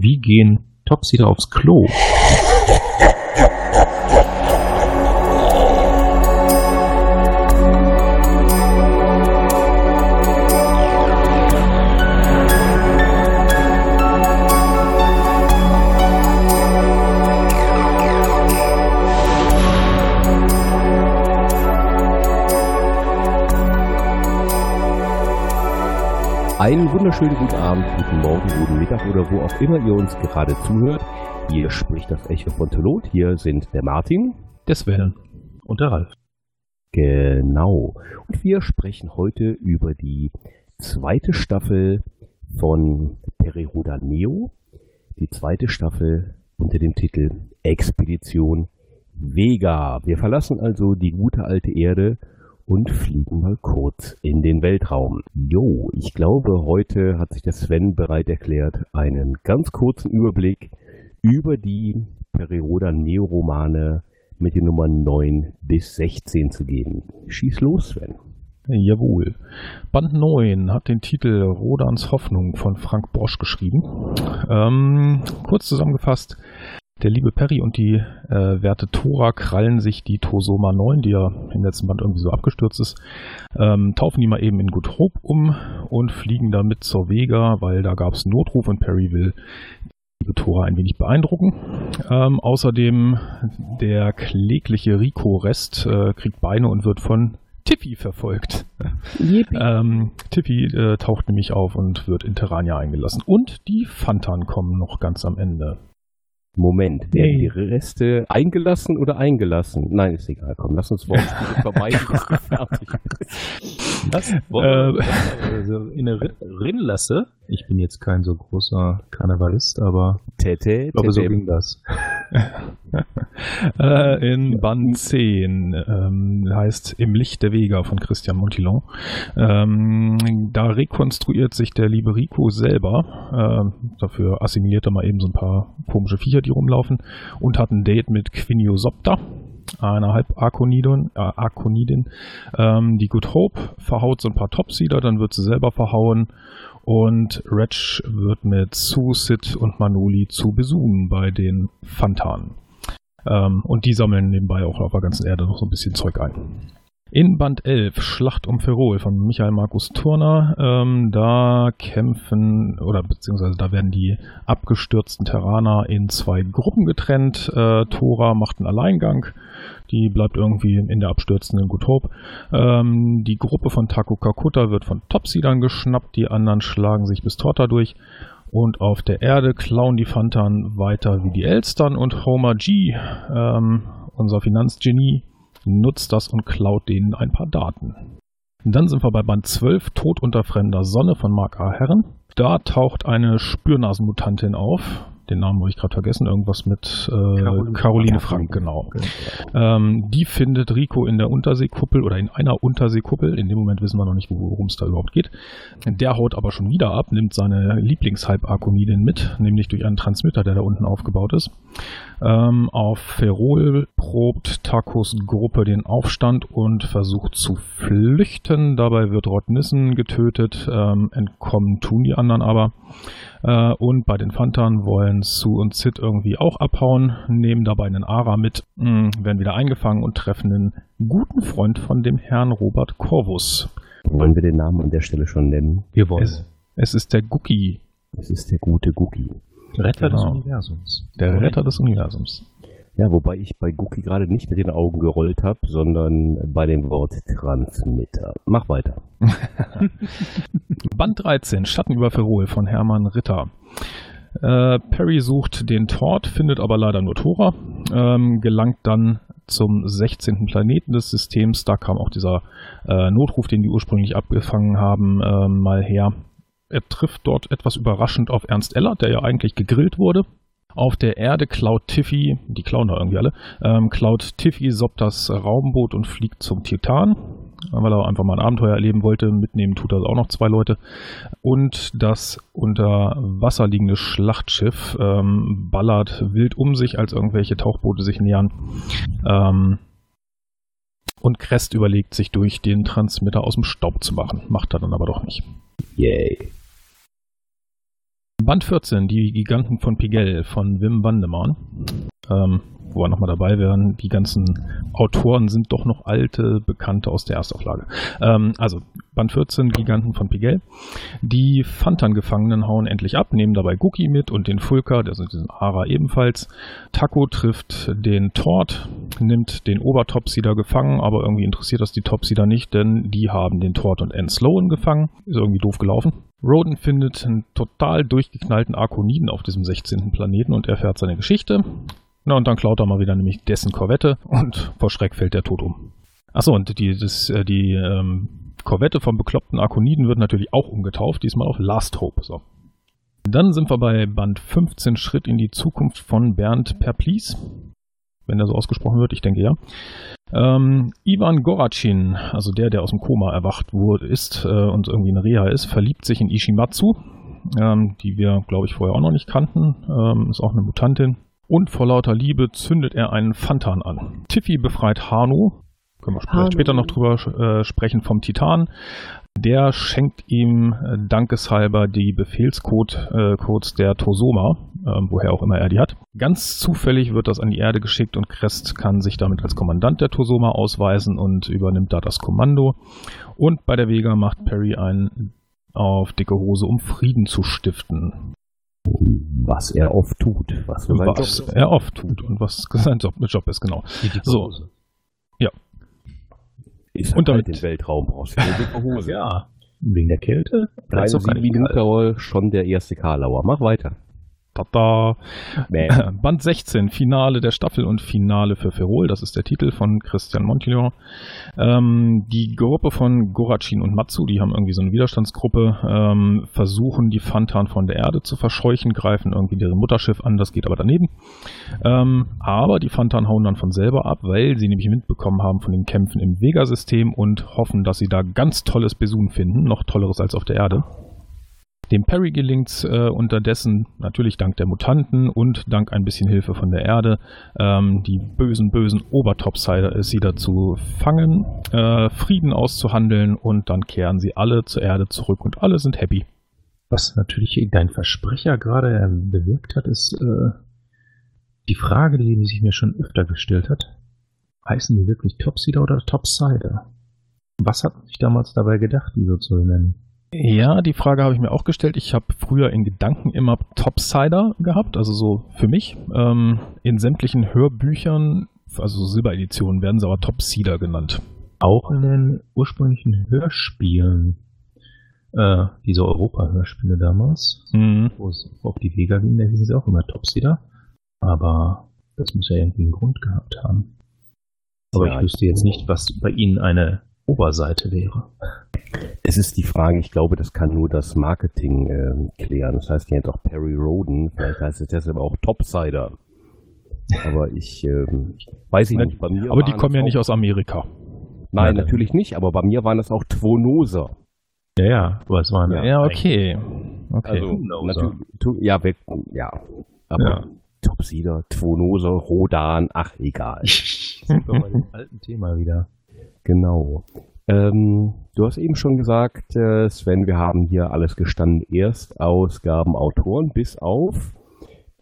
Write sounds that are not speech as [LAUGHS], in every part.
Wie gehen Topsider aufs Klo? Einen wunderschönen guten Abend, guten Morgen, guten Mittag oder wo auch immer ihr uns gerade zuhört. Hier spricht das Echo von Tolot. Hier sind der Martin. Der Sven und der Ralf. Genau. Und wir sprechen heute über die zweite Staffel von Periroda Neo. Die zweite Staffel unter dem Titel Expedition Vega. Wir verlassen also die gute alte Erde und fliegen mal kurz in den Weltraum. Jo, ich glaube, heute hat sich der Sven bereit erklärt, einen ganz kurzen Überblick über die Perioda Neoromane mit den Nummern 9 bis 16 zu geben. Schieß los, Sven. Jawohl. Band 9 hat den Titel Rodans Hoffnung von Frank Bosch geschrieben. Ähm, kurz zusammengefasst, der liebe Perry und die äh, Werte Tora krallen sich die Tosoma 9, die ja im letzten Band irgendwie so abgestürzt ist, ähm, taufen die mal eben in Good Hope um und fliegen damit zur Vega, weil da gab es einen Notruf und Perry will die liebe Tora ein wenig beeindrucken. Ähm, außerdem der klägliche Rico-Rest äh, kriegt Beine und wird von Tiffy verfolgt. ähm, Tiffy äh, taucht nämlich auf und wird in Terrania eingelassen. Und die Fantan kommen noch ganz am Ende. Moment, werden die Reste eingelassen oder eingelassen? Nein, ist egal. Komm, lass uns Wortspiele [LAUGHS] vermeiden, bis wir fertig Was? Äh, [LAUGHS] also in der Rinnlasse? Ich bin jetzt kein so großer Karnevalist, aber Tete, ich glaube, so ging das. [LAUGHS] äh, in Band 10 ähm, heißt Im Licht der Vega von Christian Montillon. Ähm, da rekonstruiert sich der liebe Rico selber. Äh, dafür assimiliert er mal eben so ein paar komische Viecher, die rumlaufen und hat ein Date mit Quiniosopta einer Halbarkonidin, äh, Arkonidin. Ähm, die Good Hope verhaut so ein paar Topsieder, dann wird sie selber verhauen und Retch wird mit Sue, Sid und Manoli zu besuchen bei den Fantanen. Ähm, und die sammeln nebenbei auch auf der ganzen Erde noch so ein bisschen Zeug ein. In Band 11, Schlacht um Ferrol von Michael Markus Turner, ähm, da kämpfen, oder beziehungsweise da werden die abgestürzten Terraner in zwei Gruppen getrennt. Äh, Tora macht einen Alleingang, die bleibt irgendwie in der abstürzenden Hope. Ähm, die Gruppe von Taku Kakuta wird von Topsidern geschnappt, die anderen schlagen sich bis Torta durch. Und auf der Erde klauen die Fantan weiter wie die Elstern und Homer G, ähm, unser Finanzgenie, nutzt das und klaut denen ein paar Daten. Dann sind wir bei Band 12, Tod unter fremder Sonne von Mark A. Herren. Da taucht eine Spürnasenmutantin auf, den Namen habe ich gerade vergessen, irgendwas mit äh, Caroline, Caroline Frank, genau. genau. Ähm, die findet Rico in der Unterseekuppel oder in einer Unterseekuppel. In dem Moment wissen wir noch nicht, worum es da überhaupt geht. Der haut aber schon wieder ab, nimmt seine Lieblingshalbarkonidin mit, nämlich durch einen Transmitter, der da unten aufgebaut ist. Ähm, auf Ferrol probt Takos Gruppe den Aufstand und versucht zu flüchten. Dabei wird Rod Nissen getötet, ähm, entkommen tun die anderen aber. Äh, und bei den Fantan wollen Sue und Sid irgendwie auch abhauen, nehmen dabei einen Ara mit, mh, hm, werden wieder eingefangen und treffen einen guten Freund von dem Herrn Robert Corvus. Wollen wir den Namen an der Stelle schon nennen? Wir wollen. Es, es ist der Guki. Es ist der gute Guki. Retter genau. des Universums. Der Retter des Universums. Ja, wobei ich bei Guki gerade nicht mit den Augen gerollt habe, sondern bei dem Wort Transmitter. Mach weiter. [LAUGHS] Band 13, Schatten über Ferrol von Hermann Ritter. Äh, Perry sucht den Tort, findet aber leider nur Tora, ähm, gelangt dann zum 16. Planeten des Systems. Da kam auch dieser äh, Notruf, den die ursprünglich abgefangen haben, äh, mal her. Er trifft dort etwas überraschend auf Ernst Eller, der ja eigentlich gegrillt wurde. Auf der Erde klaut Tiffy, die klauen da irgendwie alle, ähm, klaut Tiffy Sob das Raumboot und fliegt zum Titan, weil er einfach mal ein Abenteuer erleben wollte. Mitnehmen tut er auch noch zwei Leute. Und das unter Wasser liegende Schlachtschiff ähm, ballert wild um sich, als irgendwelche Tauchboote sich nähern. Ähm, und Crest überlegt, sich durch den Transmitter aus dem Staub zu machen. Macht er dann aber doch nicht. Yay. Band 14, die Giganten von Pigel von Wim Wandemann. Ähm, wo wir nochmal dabei wären, die ganzen Autoren sind doch noch alte Bekannte aus der Erstauflage. Ähm, also Band 14, Giganten von Pigel. Die Fantan-Gefangenen hauen endlich ab, nehmen dabei Guki mit und den Fulka, der sind diesen Ara ebenfalls. Taco trifft den Tort, nimmt den Obertopsider gefangen, aber irgendwie interessiert das die Topsider nicht, denn die haben den Tort und N. Sloan gefangen. Ist irgendwie doof gelaufen. Roden findet einen total durchgeknallten Arkoniden auf diesem 16. Planeten und erfährt seine Geschichte. Na, und dann klaut er mal wieder nämlich dessen Korvette und vor Schreck fällt der tot um. Achso, und die, das, äh, die ähm, Korvette vom bekloppten Arkoniden wird natürlich auch umgetauft, diesmal auf Last Hope. So. Dann sind wir bei Band 15 Schritt in die Zukunft von Bernd Perplis. Wenn er so ausgesprochen wird, ich denke ja. Ähm, Ivan Goracin, also der, der aus dem Koma erwacht wurde, ist äh, und irgendwie eine Reha ist, verliebt sich in Ishimatsu, ähm, die wir, glaube ich, vorher auch noch nicht kannten. Ähm, ist auch eine Mutantin. Und vor lauter Liebe zündet er einen Fantan an. Tiffy befreit Hano. Können wir später noch drüber äh, sprechen vom Titan. Der schenkt ihm äh, dankeshalber die Befehlscodes äh, der Tosoma, äh, woher auch immer er die hat. Ganz zufällig wird das an die Erde geschickt und Crest kann sich damit als Kommandant der Tosoma ausweisen und übernimmt da das Kommando. Und bei der Vega macht Perry einen auf dicke Hose, um Frieden zu stiften. Was er oft tut. Was, was er oft tut und was [LAUGHS] sein Job, Job ist, genau. So. Ist und halt damit den Weltraum [LAUGHS] Hose. ja. Wegen der Kälte? Vielleicht auch wie Lucarol schon der erste Karlauer. Mach weiter. Tada. [CLEARS THROAT] Band 16, Finale der Staffel und Finale für Ferrol. Das ist der Titel von Christian Montillon. Ähm, die Gruppe von Goracin und Matsu, die haben irgendwie so eine Widerstandsgruppe, ähm, versuchen die Fantan von der Erde zu verscheuchen, greifen irgendwie deren Mutterschiff an, das geht aber daneben. Ähm, aber die Fantan hauen dann von selber ab, weil sie nämlich mitbekommen haben von den Kämpfen im Vega-System und hoffen, dass sie da ganz tolles Besun finden, noch tolleres als auf der Erde. Dem Perry gelingt äh, unterdessen, natürlich dank der Mutanten und dank ein bisschen Hilfe von der Erde, ähm, die bösen, bösen Obertopsider zu fangen, äh, Frieden auszuhandeln und dann kehren sie alle zur Erde zurück und alle sind happy. Was natürlich dein Versprecher gerade bewirkt hat, ist äh, die Frage, die sich mir schon öfter gestellt hat. Heißen die wirklich Topsider oder Topsider? Was hat man sich damals dabei gedacht, die so zu nennen? Ja, die Frage habe ich mir auch gestellt. Ich habe früher in Gedanken immer Topsider gehabt, also so für mich. Ähm, in sämtlichen Hörbüchern, also Silbereditionen, werden sie aber Topsider genannt. Auch in den ursprünglichen Hörspielen, äh, diese Europa-Hörspiele damals, mhm. wo es auf die Vega ging, da hießen sie auch immer Topsider. Aber das muss ja irgendwie einen Grund gehabt haben. Aber ja, ich wüsste jetzt nicht, was bei Ihnen eine Oberseite wäre. Es ist die Frage, ich glaube, das kann nur das Marketing äh, klären. Das heißt jetzt auch Perry Roden, vielleicht heißt es deshalb auch Topsider. Aber ich, ähm, weiß ich nicht. Bei mir aber die kommen ja nicht aus Amerika. Nein, ja, natürlich nicht, aber bei mir waren das auch Twonoser. Ja, ja, was waren ja, ja okay. okay. Also, natürlich, ja, ja, aber ja. Topsider, Twonoser, Rodan, ach, egal. [LAUGHS] Sind wir bei dem alten Thema wieder. Genau. Ähm, du hast eben schon gesagt, äh, Sven, wir haben hier alles gestanden. Erstausgaben, Autoren, bis auf.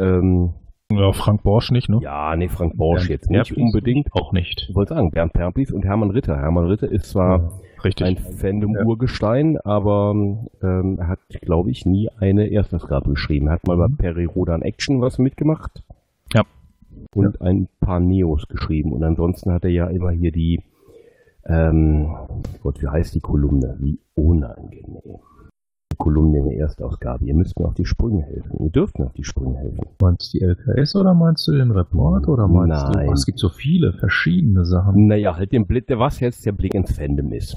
Ähm, ja, Frank Borsch nicht, ne? Ja, nee, Frank Borsch Bernd jetzt nicht Perplis unbedingt. Auch nicht. Ich wollte sagen, Bernd Perplis und Hermann Ritter. Hermann Ritter ist zwar ja, ein Fandom-Urgestein, ja. aber ähm, er hat, glaube ich, nie eine Erstausgabe geschrieben. Er hat mal bei mhm. Perry Rodan Action was mitgemacht. Ja. Und ja. ein paar Neos geschrieben. Und ansonsten hat er ja immer hier die ähm, Gott, wie heißt die Kolumne? Wie unangenehm. Die Kolumne in der Erstausgabe. Ihr müsst mir auf die Sprünge helfen. Ihr dürft mir auf die Sprünge helfen. Meinst du die LKS oder meinst du den Report oder meinst Nein. du, es gibt so viele verschiedene Sachen? Naja, halt den Blick, was jetzt der Blick ins Fandom ist.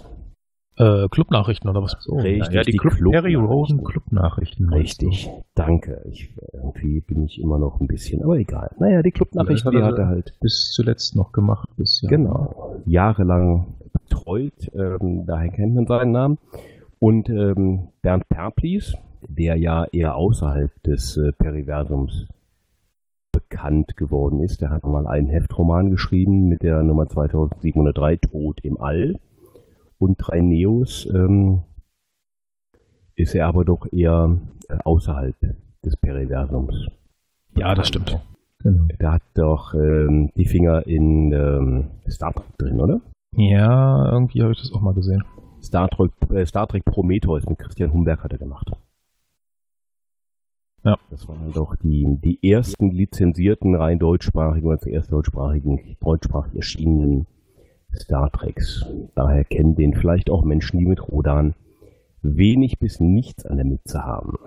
Äh, Clubnachrichten oder was? So, Richtig, ja, die, die Club Harry Rosen Clubnachrichten. Richtig, danke. Ich, irgendwie bin ich immer noch ein bisschen, aber egal. Naja, die Clubnachrichten, die hat er halt. Bis zuletzt noch gemacht. Bis, ja. Genau, jahrelang betreut, ähm, daher kennt man seinen Namen. Und ähm, Bernd Perplis, der ja eher außerhalb des äh, Periversums bekannt geworden ist, der hat mal einen Heftroman geschrieben mit der Nummer 2703 Tod im All und drei Neos ähm, ist er aber doch eher äh, außerhalb des Periversums. Ja, das stimmt. Genau. Der hat doch ähm, die Finger in ähm, Star Trek drin, oder? Ja, irgendwie habe ich das auch mal gesehen. Star Trek, äh, Star Trek Prometheus mit Christian Humberg hat er gemacht. Ja. Das waren doch die, die ersten lizenzierten, rein deutschsprachigen oder zuerst deutschsprachigen, deutschsprachig erschienenen Star Treks. Daher kennen den vielleicht auch Menschen, die mit Rodan wenig bis nichts an der Mütze haben.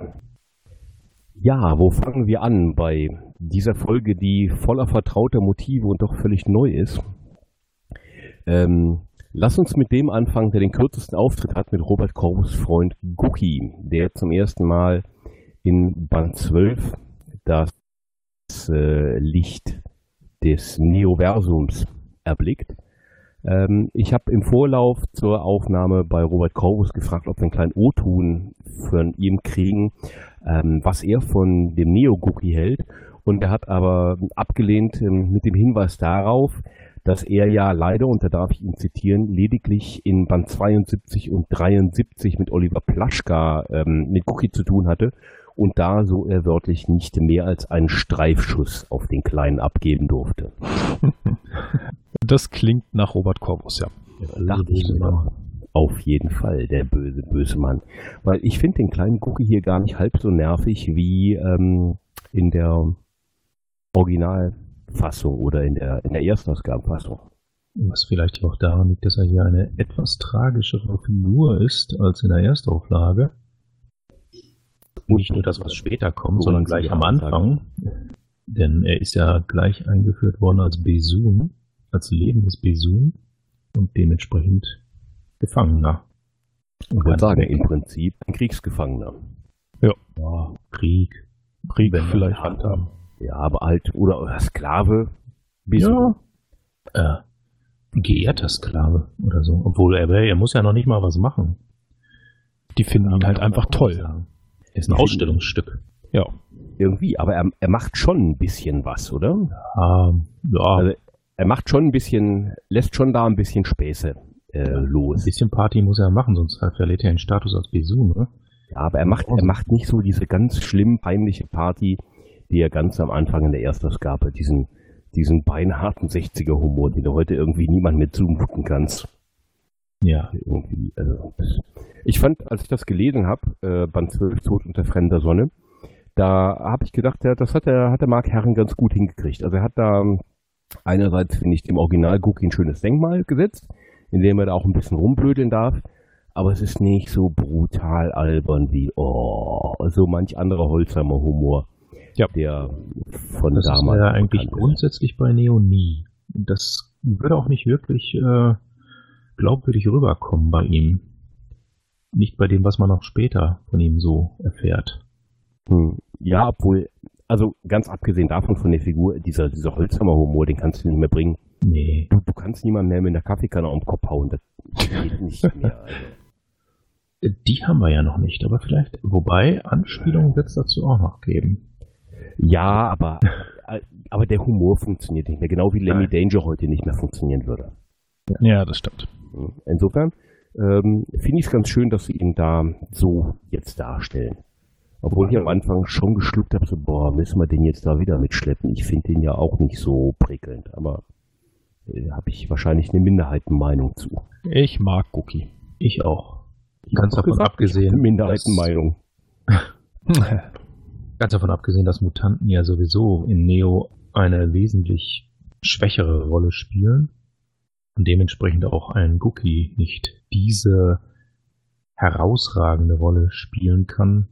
Ja, wo fangen wir an bei dieser Folge, die voller vertrauter Motive und doch völlig neu ist? Ähm, lass uns mit dem anfangen, der den kürzesten Auftritt hat, mit Robert Corvus Freund Guki, der zum ersten Mal in Band 12 das äh, Licht des Neoversums erblickt. Ähm, ich habe im Vorlauf zur Aufnahme bei Robert Corvus gefragt, ob wir einen kleinen O-Ton von ihm kriegen, ähm, was er von dem Neo-Gookie hält. Und er hat aber abgelehnt ähm, mit dem Hinweis darauf, dass er ja leider, und da darf ich ihn zitieren, lediglich in Band 72 und 73 mit Oliver Plaschka ähm, mit Cookie zu tun hatte und da, so er wörtlich, nicht mehr als einen Streifschuss auf den Kleinen abgeben durfte. [LAUGHS] Das klingt nach Robert Corvus, ja. Lacht ich immer. Auf jeden Fall, der böse, böse Mann. Weil ich finde den kleinen Cookie hier gar nicht halb so nervig wie ähm, in der Originalfassung oder in der, in der Erstausgabenfassung. Was vielleicht auch daran liegt, dass er hier eine etwas tragischere Figur ist als in der Erstauflage. Nicht nur das, was später kommt, sondern gleich am Anfang. Denn er ist ja gleich eingeführt worden als Besun, als lebendes Besun und dementsprechend Gefangener. Ich würde sagen, im Prinzip ein Kriegsgefangener. Ja. ja Krieg. Krieg Wenn vielleicht handhaben. Ja, aber halt, oder, oder Sklave. Besun. Ja. Äh, geehrter Sklave oder so. Obwohl er, er muss ja noch nicht mal was machen. Die finden ihn halt einfach toll. Sagen. Ist ein Ausstellungsstück. Ja. Irgendwie, aber er, er macht schon ein bisschen was, oder? Ähm, ja. Also er macht schon ein bisschen, lässt schon da ein bisschen Späße äh, los. Ein bisschen Party muss er machen, sonst verliert er den Status als Besu, ne? Ja, aber er macht, er macht nicht so diese ganz schlimm peinliche Party, die er ganz am Anfang in der Erstausgabe, diesen, diesen beinharten 60er-Humor, den du heute irgendwie niemand mehr zumuten kannst. Ja. Irgendwie, also, ich fand, als ich das gelesen habe, äh, Band 12, Tod unter fremder Sonne, da habe ich gedacht, ja, das hat der, hat der Mark Herren ganz gut hingekriegt. Also er hat da einerseits, finde ich, dem Original Guki ein schönes Denkmal gesetzt, in dem er da auch ein bisschen rumblödeln darf, aber es ist nicht so brutal albern wie, oh, so manch anderer Holzheimer Humor, ja. der von das damals. Das ist ja eigentlich grundsätzlich bei Neo nie. Das würde auch nicht wirklich äh, glaubwürdig rüberkommen bei ihm. Nicht bei dem, was man auch später von ihm so erfährt. Hm, ja, obwohl, also ganz abgesehen davon von der Figur, dieser, dieser Holzhammer-Humor, den kannst du nicht mehr bringen. Nee. Du, du kannst niemand mehr mit einer Kaffeekanne auf den Kopf hauen. Das geht nicht mehr. [LAUGHS] Also. Die haben wir ja noch nicht, aber vielleicht, wobei Anspielungen wird es dazu auch noch geben. Ja, aber, aber der Humor funktioniert nicht mehr, genau wie Lemmy Danger heute nicht mehr funktionieren würde. Ja, das stimmt. Insofern ähm, finde ich es ganz schön, dass sie ihn da so jetzt darstellen. Obwohl ich am Anfang schon geschluckt habe, so, boah, müssen wir den jetzt da wieder mitschleppen. Ich finde den ja auch nicht so prickelnd, aber äh, habe ich wahrscheinlich eine Minderheitenmeinung zu. Ich mag Cookie. Ich auch. Ganz davon gesagt, abgesehen. Minderheitenmeinung. [LAUGHS] ganz davon abgesehen, dass Mutanten ja sowieso in Neo eine wesentlich schwächere Rolle spielen und dementsprechend auch ein Gookie nicht diese herausragende Rolle spielen kann,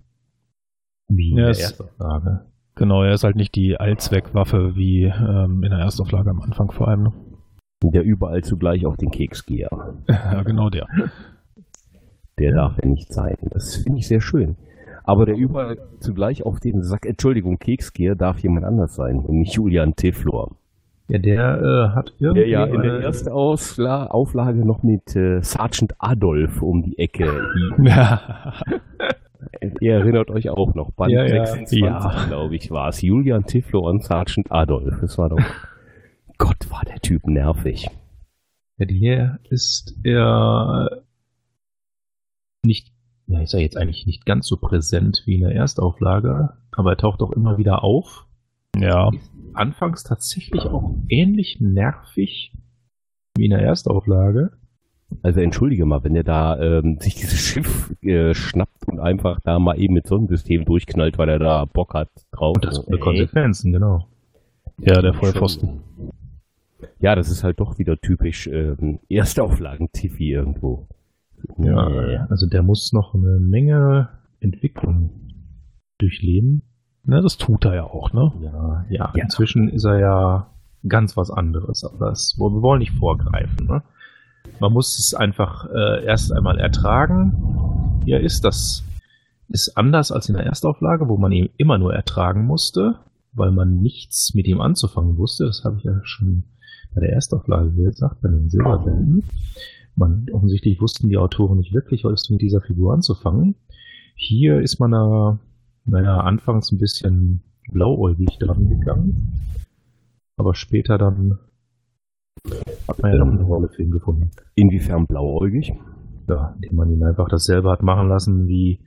wie in ja, der Erstauflage. Genau, er ist halt nicht die Allzweckwaffe wie ähm, in der Erstauflage am Anfang vor allem. Der überall zugleich auf den Keks gehe. [LAUGHS] ja, genau der. Der darf ja nicht sein. Das finde ich sehr schön. Aber der überall zugleich auf den Sack, Entschuldigung, Keksgeher darf jemand anders sein und nicht Julian Teflor. Ja, der äh, hat irgendwie. Der ja in der ersten Ausla Auflage noch mit äh, Sergeant Adolf um die Ecke. [LAUGHS] Ihr erinnert euch auch noch, Band ja, 26, ja. glaube ich, war es. Julian Tiflo und Sergeant Adolf. Das war doch. Gott, war der Typ nervig. Ja, hier ist er nicht ja, ist ja jetzt eigentlich nicht ganz so präsent wie in der Erstauflage, aber er taucht auch immer wieder auf. Ja. Anfangs tatsächlich auch ähnlich nervig wie in der Erstauflage. Also entschuldige mal, wenn er da ähm, [LAUGHS] sich dieses Schiff äh, schnappt und einfach da mal eben mit Sonnensystem durchknallt, weil er da Bock hat drauf. Und das hat Konsequenzen, genau. Ja, der Vollpfosten. Ja, das ist halt doch wieder typisch ähm, Erstauflagen-Tiffy irgendwo. Ja, also der muss noch eine Menge Entwicklung durchleben. Ne, das tut er ja auch, ne? Ja, ja, ja. inzwischen ist er ja ganz was anderes, aber das, wir wollen nicht vorgreifen, ne? Man muss es einfach äh, erst einmal ertragen. Hier ist das ist anders als in der Erstauflage, wo man ihn immer nur ertragen musste, weil man nichts mit ihm anzufangen wusste. Das habe ich ja schon bei der Erstauflage gesagt, bei den Silberwelten. Man offensichtlich wussten die Autoren nicht wirklich, was mit dieser Figur anzufangen. Hier ist man da, naja, anfangs ein bisschen blauäugig dran gegangen, aber später dann hat man ja noch eine Rolle für ihn gefunden. Inwiefern blauäugig? Ja, indem man ihn einfach dasselbe hat machen lassen wie,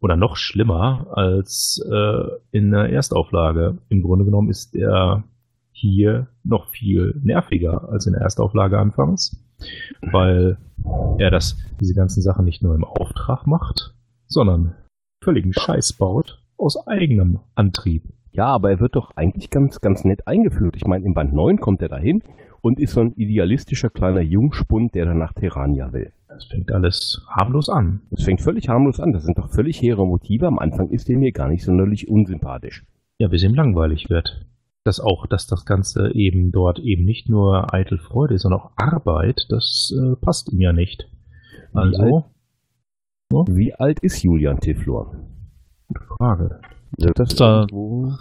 oder noch schlimmer als äh, in der Erstauflage. Im Grunde genommen ist er hier noch viel nerviger als in der Erstauflage anfangs, weil er das, diese ganzen Sachen nicht nur im Auftrag macht, sondern völligen Scheiß baut aus eigenem Antrieb. Ja, aber er wird doch eigentlich ganz, ganz nett eingeführt. Ich meine, im Band 9 kommt er dahin und ist so ein idealistischer kleiner Jungspund, der dann nach Terrania will. Das fängt alles harmlos an. Das fängt völlig harmlos an. Das sind doch völlig hehre Motive. Am Anfang ist er mir gar nicht sonderlich unsympathisch. Ja, bis ihm langweilig wird. Dass auch, dass das Ganze eben dort eben nicht nur eitel Freude ist, sondern auch Arbeit, das äh, passt ihm ja nicht. Also. Wie alt, ja? wie alt ist Julian Tiflor? Gute Frage. Wird das da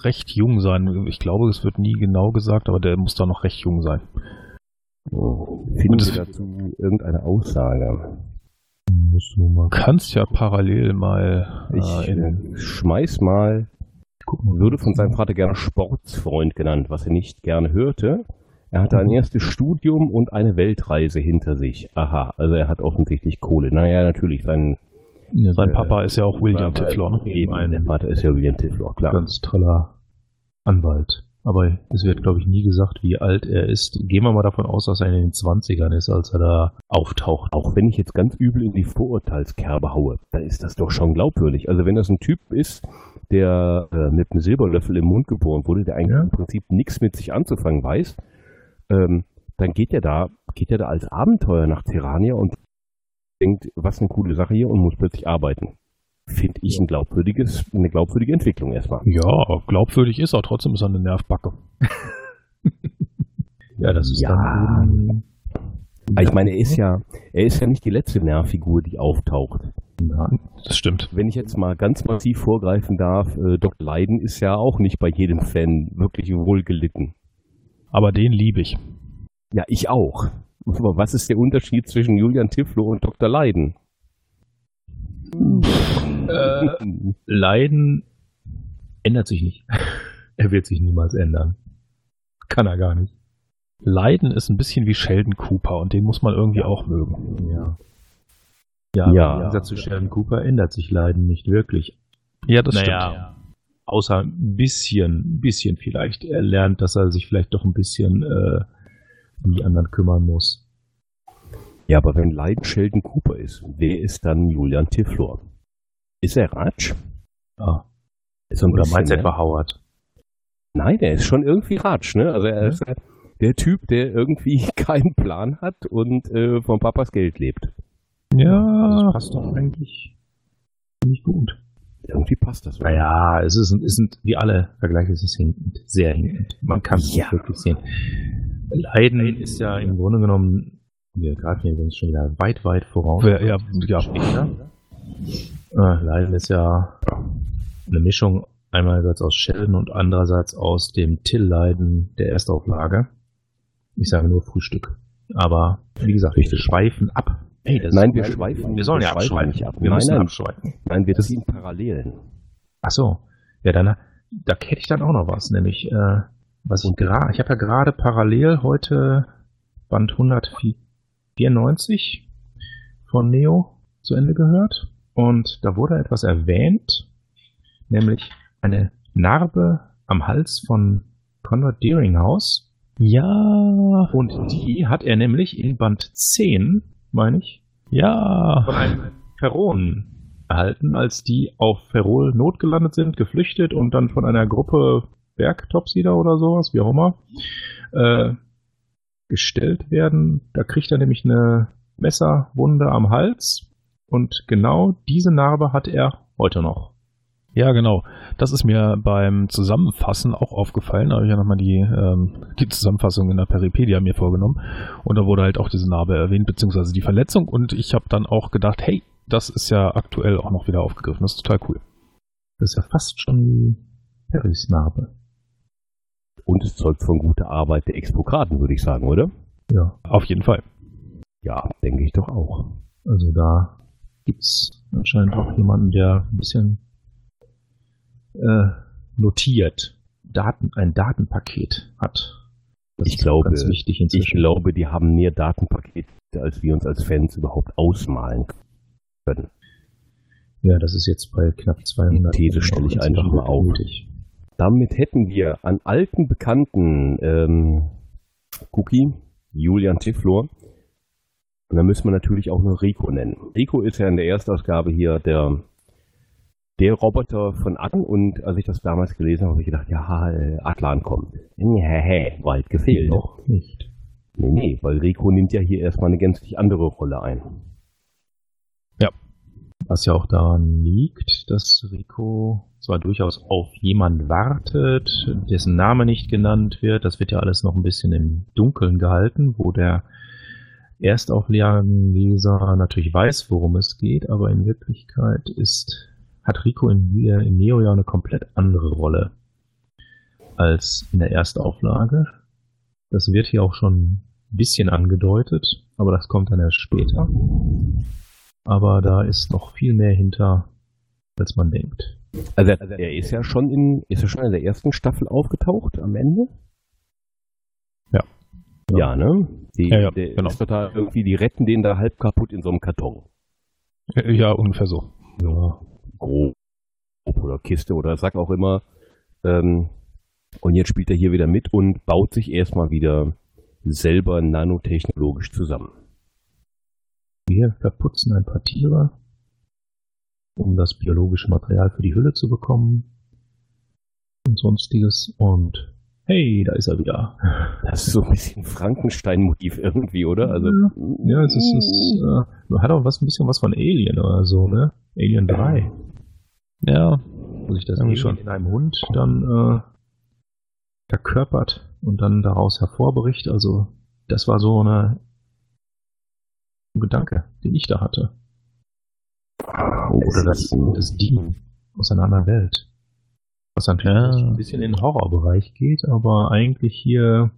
recht jung sein. Ich glaube, es wird nie genau gesagt, aber der muss da noch recht jung sein. Oh, finden Sie dazu irgendeine Aussage? Muss nur mal. Du kannst ja parallel mal. Äh, ich äh, schmeiß mal. Mal, würde von seinem Vater gerne Sportsfreund genannt, was er nicht gerne hörte. Er hatte ein erstes Studium und eine Weltreise hinter sich. Aha, also er hat offensichtlich Kohle. Naja, natürlich, sein ja, Sein äh, Papa ist ja auch William Tiflor. Ne? Der Vater ist ja William Tiflor, klar. Ganz toller Anwalt. Aber es wird, glaube ich, nie gesagt, wie alt er ist. Gehen wir mal davon aus, dass er in den 20ern ist, als er da auftaucht. Auch wenn ich jetzt ganz übel in die Vorurteilskerbe haue, dann ist das doch schon glaubwürdig. Also wenn das ein Typ ist, der äh, mit einem Silberlöffel im Mund geboren wurde, der eigentlich ja. im Prinzip nichts mit sich anzufangen weiß, ähm, dann geht er da, geht er da als Abenteuer nach Terrania und denkt, was eine coole Sache hier und muss plötzlich arbeiten. Finde ich ein glaubwürdiges, eine glaubwürdige Entwicklung erstmal. Ja, glaubwürdig ist er, trotzdem ist er eine Nervbacke. [LAUGHS] ja, das ist ja. dann. Ich meine, er ist ja, er ist ja nicht die letzte Nervfigur, die auftaucht. Nein, das stimmt. Wenn ich jetzt mal ganz massiv vorgreifen darf, äh, Dr. Leiden ist ja auch nicht bei jedem Fan wirklich wohlgelitten. Aber den liebe ich. Ja, ich auch. Aber was ist der Unterschied zwischen Julian Tiflo und Dr. Leiden? Äh, Leiden ändert sich nicht. [LAUGHS] er wird sich niemals ändern. Kann er gar nicht. Leiden ist ein bisschen wie Sheldon Cooper und den muss man irgendwie auch mögen. Ja. Ja, ja. im Gegensatz zu Sheldon Cooper ändert sich Leiden nicht wirklich. Ja, das naja, stimmt. Außer ein bisschen, ein bisschen vielleicht. Er lernt, dass er sich vielleicht doch ein bisschen äh, um die anderen kümmern muss. Ja, aber wenn Leiden Sheldon Cooper ist, wer ist dann Julian Tiflor? Ist er Ratsch? Ah. Ist Oder meinst du etwa Howard? Nein, er ist schon irgendwie Ratsch, ne? Also er ja. ist der Typ, der irgendwie [LAUGHS] keinen Plan hat und äh, von Papas Geld lebt. Ja, das passt doch eigentlich nicht gut. Irgendwie passt das. Naja, es ist, es sind wie alle Vergleiche, es ist hinkend, sehr hinkend. Man kann es ja. wirklich sehen. Leiden ist ja im Grunde genommen, wir greifen hier übrigens schon wieder weit, weit voraus. Ja, ja, ja. Äh, Leiden ist ja eine Mischung einerseits aus Sheldon und andererseits aus dem Till-Leiden der Erstauflage. Ich sage nur Frühstück. Aber wie gesagt, wir schweifen ab. Hey, nein, wir schweifen. Wir sollen ja abschweifen. Nicht ab. Wir nein, müssen nein, abschweifen. Nein, wir ziehen Parallelen. Ach so. Ja, dann, da hätte ich dann auch noch was, nämlich äh, was ich gerade, ich habe ja gerade parallel heute Band 194 von Neo zu Ende gehört. und da wurde etwas erwähnt, nämlich eine Narbe am Hals von Conrad Deeringhouse. Ja. Und die hat er nämlich in Band 10, meine ich, ja. von einem Ferron erhalten, als die auf Ferrol notgelandet sind, geflüchtet und dann von einer Gruppe Bergtopsider oder sowas, wie auch immer, äh, gestellt werden. Da kriegt er nämlich eine Messerwunde am Hals und genau diese Narbe hat er heute noch. Ja, genau. Das ist mir beim Zusammenfassen auch aufgefallen. Da habe ich ja nochmal die, ähm, die Zusammenfassung in der Peripedia mir vorgenommen. Und da wurde halt auch diese Narbe erwähnt, beziehungsweise die Verletzung. Und ich habe dann auch gedacht, hey, das ist ja aktuell auch noch wieder aufgegriffen. Das ist total cool. Das ist ja fast schon Perrys Narbe. Und es zeugt von guter Arbeit der Expokraten, würde ich sagen, oder? Ja. Auf jeden Fall. Ja, denke ich doch auch. Also da gibt's anscheinend auch jemanden, der ein bisschen äh, notiert, Daten, ein Datenpaket hat. Das ich glaube, ich glaube, die haben mehr Datenpakete, als wir uns als Fans überhaupt ausmalen können. Ja, das ist jetzt bei knapp 200. Die These stelle ich einfach mal auf. Nötig. Damit hätten wir an alten Bekannten ähm, Cookie, Julian Tiflor, und da müssen wir natürlich auch noch Rico nennen. Rico ist ja in der Erstausgabe hier der, der Roboter von Atlan und als ich das damals gelesen habe, habe ich gedacht, ja, äh, Atlan kommt. Nee, weit gefehlt. Noch nicht. Nee, nee, weil Rico nimmt ja hier erstmal eine gänzlich andere Rolle ein. Ja. Was ja auch daran liegt, dass Rico zwar durchaus auf jemand wartet, dessen Name nicht genannt wird. Das wird ja alles noch ein bisschen im Dunkeln gehalten, wo der Erstauflagenleser natürlich weiß, worum es geht, aber in Wirklichkeit ist, hat Rico in, in Neo ja eine komplett andere Rolle als in der Erstauflage. Das wird hier auch schon ein bisschen angedeutet, aber das kommt dann erst später. Aber da ist noch viel mehr hinter, als man denkt. Also er ist ja schon in, ist er schon in der ersten Staffel aufgetaucht am Ende? Ja. Ja, ne? Die, ja, ja, der genau. ist total irgendwie, die retten den da halb kaputt in so einem Karton. Ja, ungefähr so. Ja, grob oder Kiste oder sag auch immer. Ähm, und jetzt spielt er hier wieder mit und baut sich erstmal wieder selber nanotechnologisch zusammen. Wir verputzen ein paar Tiere, um das biologische Material für die Hülle zu bekommen und sonstiges und Hey, da ist er wieder. Das ist so ein bisschen Frankenstein-Motiv irgendwie, oder? Also, ja, es ist, es äh, hat auch was, ein bisschen was von Alien oder so, ne? Alien 3. Ja. Wo sich das irgendwie schon in einem Hund dann äh, verkörpert und dann daraus hervorbricht. Also, das war so eine ein Gedanke, den ich da hatte. Oder das, das Ding aus einer anderen Welt. Was natürlich ja. ein bisschen in den Horrorbereich geht, aber eigentlich hier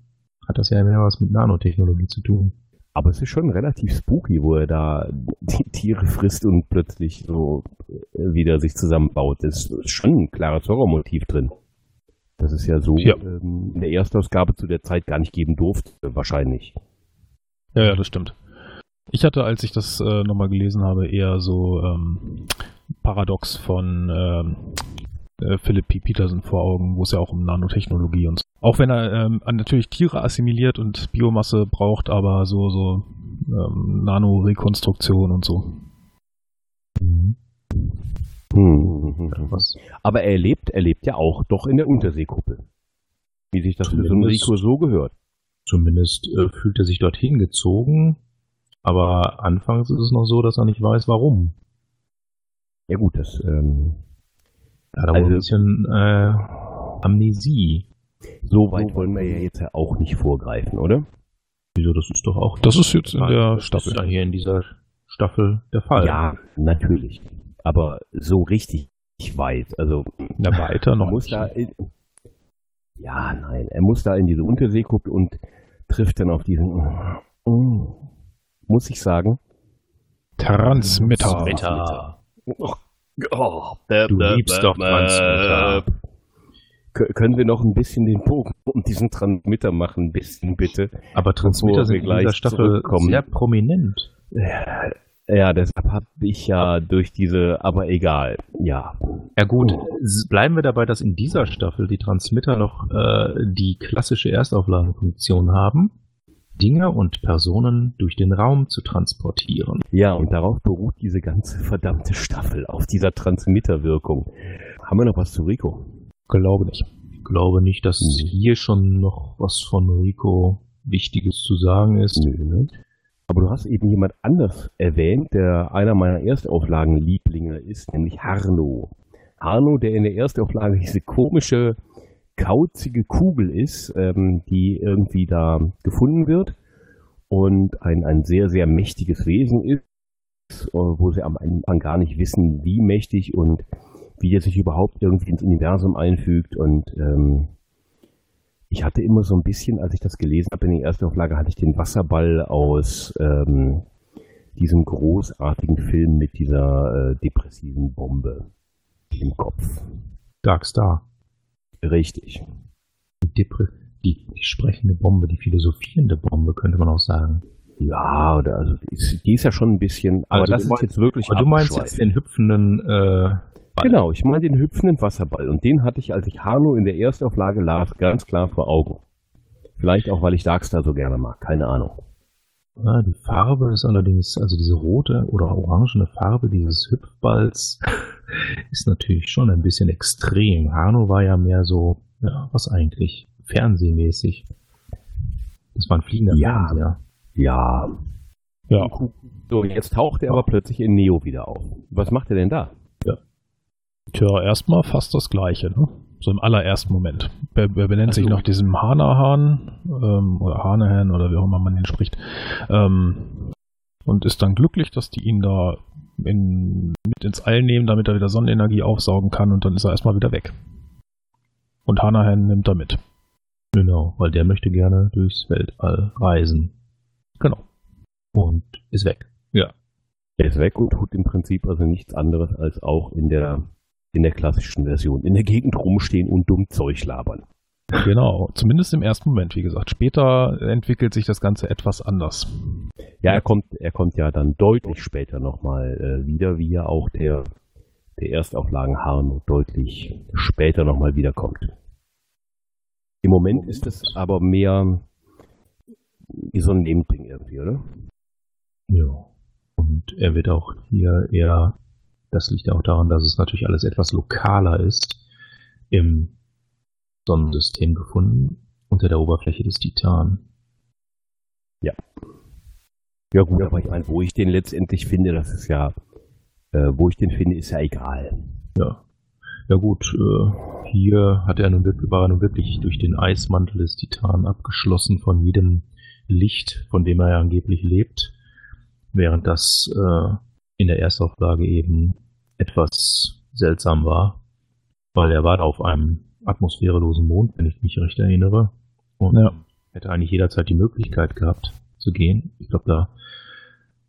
hat das ja mehr was mit Nanotechnologie zu tun. Aber es ist schon relativ spooky, wo er da die Tiere frisst und plötzlich so äh, wieder sich zusammenbaut. Es ist schon ein klares Horrormotiv drin. Das ist ja so ja. Ähm, in der Erstausgabe zu der Zeit gar nicht geben durfte, wahrscheinlich. Ja, ja, das stimmt. Ich hatte, als ich das äh, nochmal gelesen habe, eher so ähm, Paradox von ähm, äh, Philip P. Peterson vor Augen, wo es ja auch um Nanotechnologie und so. Auch wenn er ähm, natürlich Tiere assimiliert und Biomasse braucht, aber so, so ähm, Nanorekonstruktion und so. Mhm. Hm. Aber er lebt, er lebt ja auch doch in der Unterseekuppel. Wie sich das für so einen Rico so gehört. Zumindest äh, fühlt er sich dorthin gezogen, aber anfangs ist es noch so, dass er nicht weiß, warum. Ja gut, das ähm, ja, da also, ein bisschen äh, Amnesie. So weit wollen wir ja jetzt ja auch nicht vorgreifen, oder? Wieso, das ist doch auch. Das ist jetzt in der Staffel. Das ist ja hier in dieser Staffel der Fall. Ja, natürlich. Aber so richtig weit, also. Na, weiter noch. Muss da in, ja, nein, er muss da in diese Untersee gucken und trifft dann auf diesen, oh, muss ich sagen, Transmitter. Transmitter. Oh Oh, bäh, du bäh, liebst bäh, doch Transmitter. Können wir noch ein bisschen den Bogen um diesen Transmitter machen, ein bisschen bitte? Aber Transmitter sind in dieser Staffel sehr prominent. Ja, deshalb habe ich ja durch diese, aber egal, ja. Ja gut, bleiben wir dabei, dass in dieser Staffel die Transmitter noch äh, die klassische Erstauflagenfunktion haben, Dinge und Personen durch den Raum zu transportieren. Ja, und darauf beruht diese ganze verdammte Staffel, auf dieser Transmitterwirkung. Haben wir noch was zu Rico? Glaube nicht. Ich glaube nicht, dass mhm. hier schon noch was von Rico Wichtiges zu sagen ist. Nö, ne? Aber du hast eben jemand anders erwähnt, der einer meiner Erstauflagen-Lieblinge ist, nämlich Harno. Harno, der in der Erstauflage diese komische, kauzige Kugel ist, ähm, die irgendwie da gefunden wird und ein, ein sehr, sehr mächtiges Wesen ist, äh, wo sie am Anfang gar nicht wissen, wie mächtig und wie er sich überhaupt irgendwie ins Universum einfügt und ähm, ich hatte immer so ein bisschen, als ich das gelesen habe in der ersten Auflage, hatte ich den Wasserball aus ähm, diesem großartigen Film mit dieser äh, depressiven Bombe im Kopf. Dark Star. Richtig. Die, die, die sprechende Bombe, die philosophierende Bombe, könnte man auch sagen. Ja, oder also die ist ja schon ein bisschen, aber also das ist jetzt wirklich. Aber du meinst jetzt den hüpfenden äh, Ball. Genau, ich meine den hüpfenden Wasserball. Und den hatte ich, als ich Hano in der Erstauflage las, ganz klar vor Augen. Vielleicht auch, weil ich Darkstar so gerne mag, keine Ahnung. Ja, die Farbe ist allerdings, also diese rote oder orangene Farbe dieses Hüpfballs [LAUGHS] ist natürlich schon ein bisschen extrem. Hano war ja mehr so, ja, was eigentlich? Fernsehmäßig. Das war ein fliegender ja, Fernseher. Ja. Ja. So, jetzt taucht er aber plötzlich in Neo wieder auf. Was macht er denn da? Tja, erstmal fast das Gleiche, ne? So im allerersten Moment. Er, er benennt also, sich noch diesem Hanahan ähm, oder Hanahan oder wie auch immer man den spricht. Ähm, und ist dann glücklich, dass die ihn da in, mit ins All nehmen, damit er wieder Sonnenenergie aufsaugen kann und dann ist er erstmal wieder weg. Und Hanahan nimmt er mit. Genau, weil der möchte gerne durchs Weltall reisen. Genau. Und ist weg. Ja. Er ist weg und tut im Prinzip also nichts anderes als auch in der in der klassischen Version. In der Gegend rumstehen und dumm Zeug labern. Genau, zumindest im ersten Moment, wie gesagt. Später entwickelt sich das Ganze etwas anders. Ja, er kommt, er kommt ja dann deutlich später nochmal äh, wieder, wie ja auch der, der Erstauflagen Harno deutlich später nochmal wiederkommt. Im Moment ist es aber mehr wie so ein Nebending irgendwie, oder? Ja. Und er wird auch hier eher das liegt auch daran, dass es natürlich alles etwas lokaler ist im Sonnensystem gefunden, unter der Oberfläche des Titan. Ja. Gut, aber ich meine, wo ich den letztendlich finde, das ist ja, äh, wo ich den finde, ist ja egal. Ja. Ja gut, äh, hier hat er nun wirklich, war er nun wirklich durch den Eismantel des Titan abgeschlossen von jedem Licht, von dem er ja angeblich lebt, während das äh, in der Erstauflage eben etwas seltsam war, weil er war auf einem atmosphärelosen Mond, wenn ich mich recht erinnere, und ja. hätte eigentlich jederzeit die Möglichkeit gehabt zu gehen. Ich glaube, da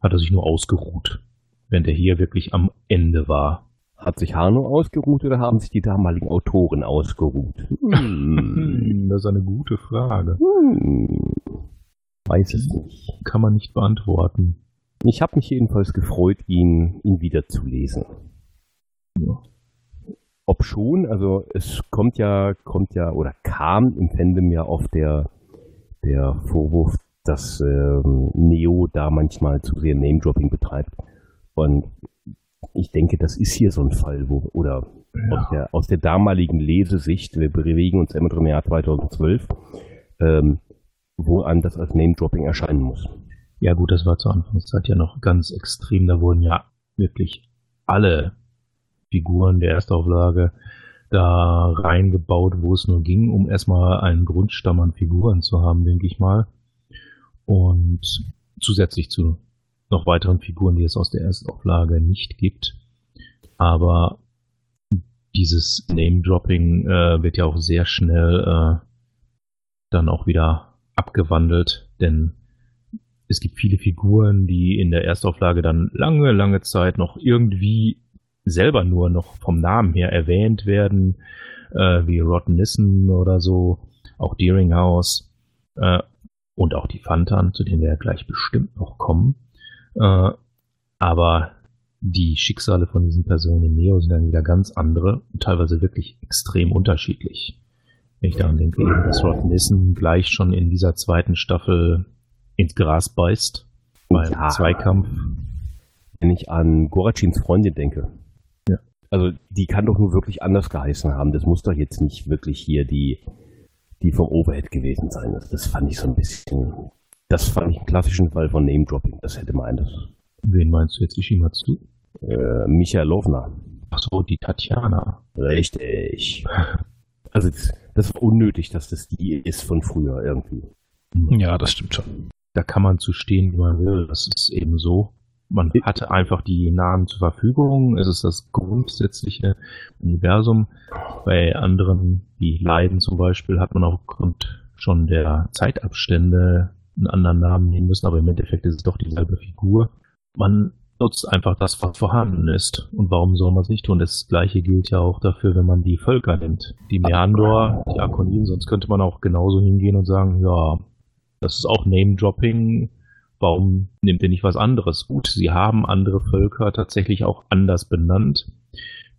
hat er sich nur ausgeruht, während er hier wirklich am Ende war. Hat sich Hano ausgeruht oder haben sich die damaligen Autoren ausgeruht? Hm. das ist eine gute Frage. Hm. Weiß es nicht. Kann man nicht beantworten. Ich habe mich jedenfalls gefreut, ihn, ihn wieder zu lesen. Ja. Ob schon, also es kommt ja, kommt ja oder kam im Fandom ja auf der, der Vorwurf, dass ähm, Neo da manchmal zu sehr Name-Dropping betreibt. Und ich denke, das ist hier so ein Fall, wo, oder ja. aus, der, aus der damaligen Lesesicht, wir bewegen uns immer im Jahr 2012, ähm, wo einem das als Name-Dropping erscheinen muss. Ja gut, das war zur Anfangszeit ja noch ganz extrem. Da wurden ja wirklich alle Figuren der Erstauflage da reingebaut, wo es nur ging, um erstmal einen Grundstamm an Figuren zu haben, denke ich mal. Und zusätzlich zu noch weiteren Figuren, die es aus der Erstauflage nicht gibt. Aber dieses Name-Dropping äh, wird ja auch sehr schnell äh, dann auch wieder abgewandelt, denn es gibt viele Figuren, die in der Erstauflage dann lange, lange Zeit noch irgendwie selber nur noch vom Namen her erwähnt werden, äh, wie Rotten Nissen oder so, auch Deeringhouse äh, und auch die Fantan, zu denen wir ja gleich bestimmt noch kommen. Äh, Aber die Schicksale von diesen Personen in Neo sind dann wieder ganz andere und teilweise wirklich extrem unterschiedlich. Wenn ich daran denke, eben, dass Rod Nissen gleich schon in dieser zweiten Staffel ins Gras beißt beim ja. Zweikampf. Wenn ich an Gorachins Freundin denke. Ja. Also die kann doch nur wirklich anders geheißen haben. Das muss doch jetzt nicht wirklich hier die, die vom Overhead gewesen sein. Das, das fand ich so ein bisschen. Das fand ich einen klassischen Fall von Name-Dropping. Das hätte man das. Wen meinst du jetzt, Ishimatsu? Äh, Michaelovna. Ach so, die Tatjana. Richtig. [LAUGHS] Also das, das war unnötig, dass das die ist von früher irgendwie. Ja, das stimmt schon. Da kann man zu stehen, wie man will. Das ist eben so. Man hatte einfach die Namen zur Verfügung. Es ist das grundsätzliche Universum. Bei anderen, wie Leiden zum Beispiel, hat man aufgrund schon der Zeitabstände einen anderen Namen nehmen müssen, aber im Endeffekt ist es doch dieselbe Figur. Man nutzt einfach das, was vorhanden ist. Und warum soll man es nicht tun? Das gleiche gilt ja auch dafür, wenn man die Völker nimmt. Die Meandor, die Akoniden, sonst könnte man auch genauso hingehen und sagen, ja, das ist auch Name-Dropping. Warum nimmt ihr nicht was anderes? Gut, sie haben andere Völker tatsächlich auch anders benannt.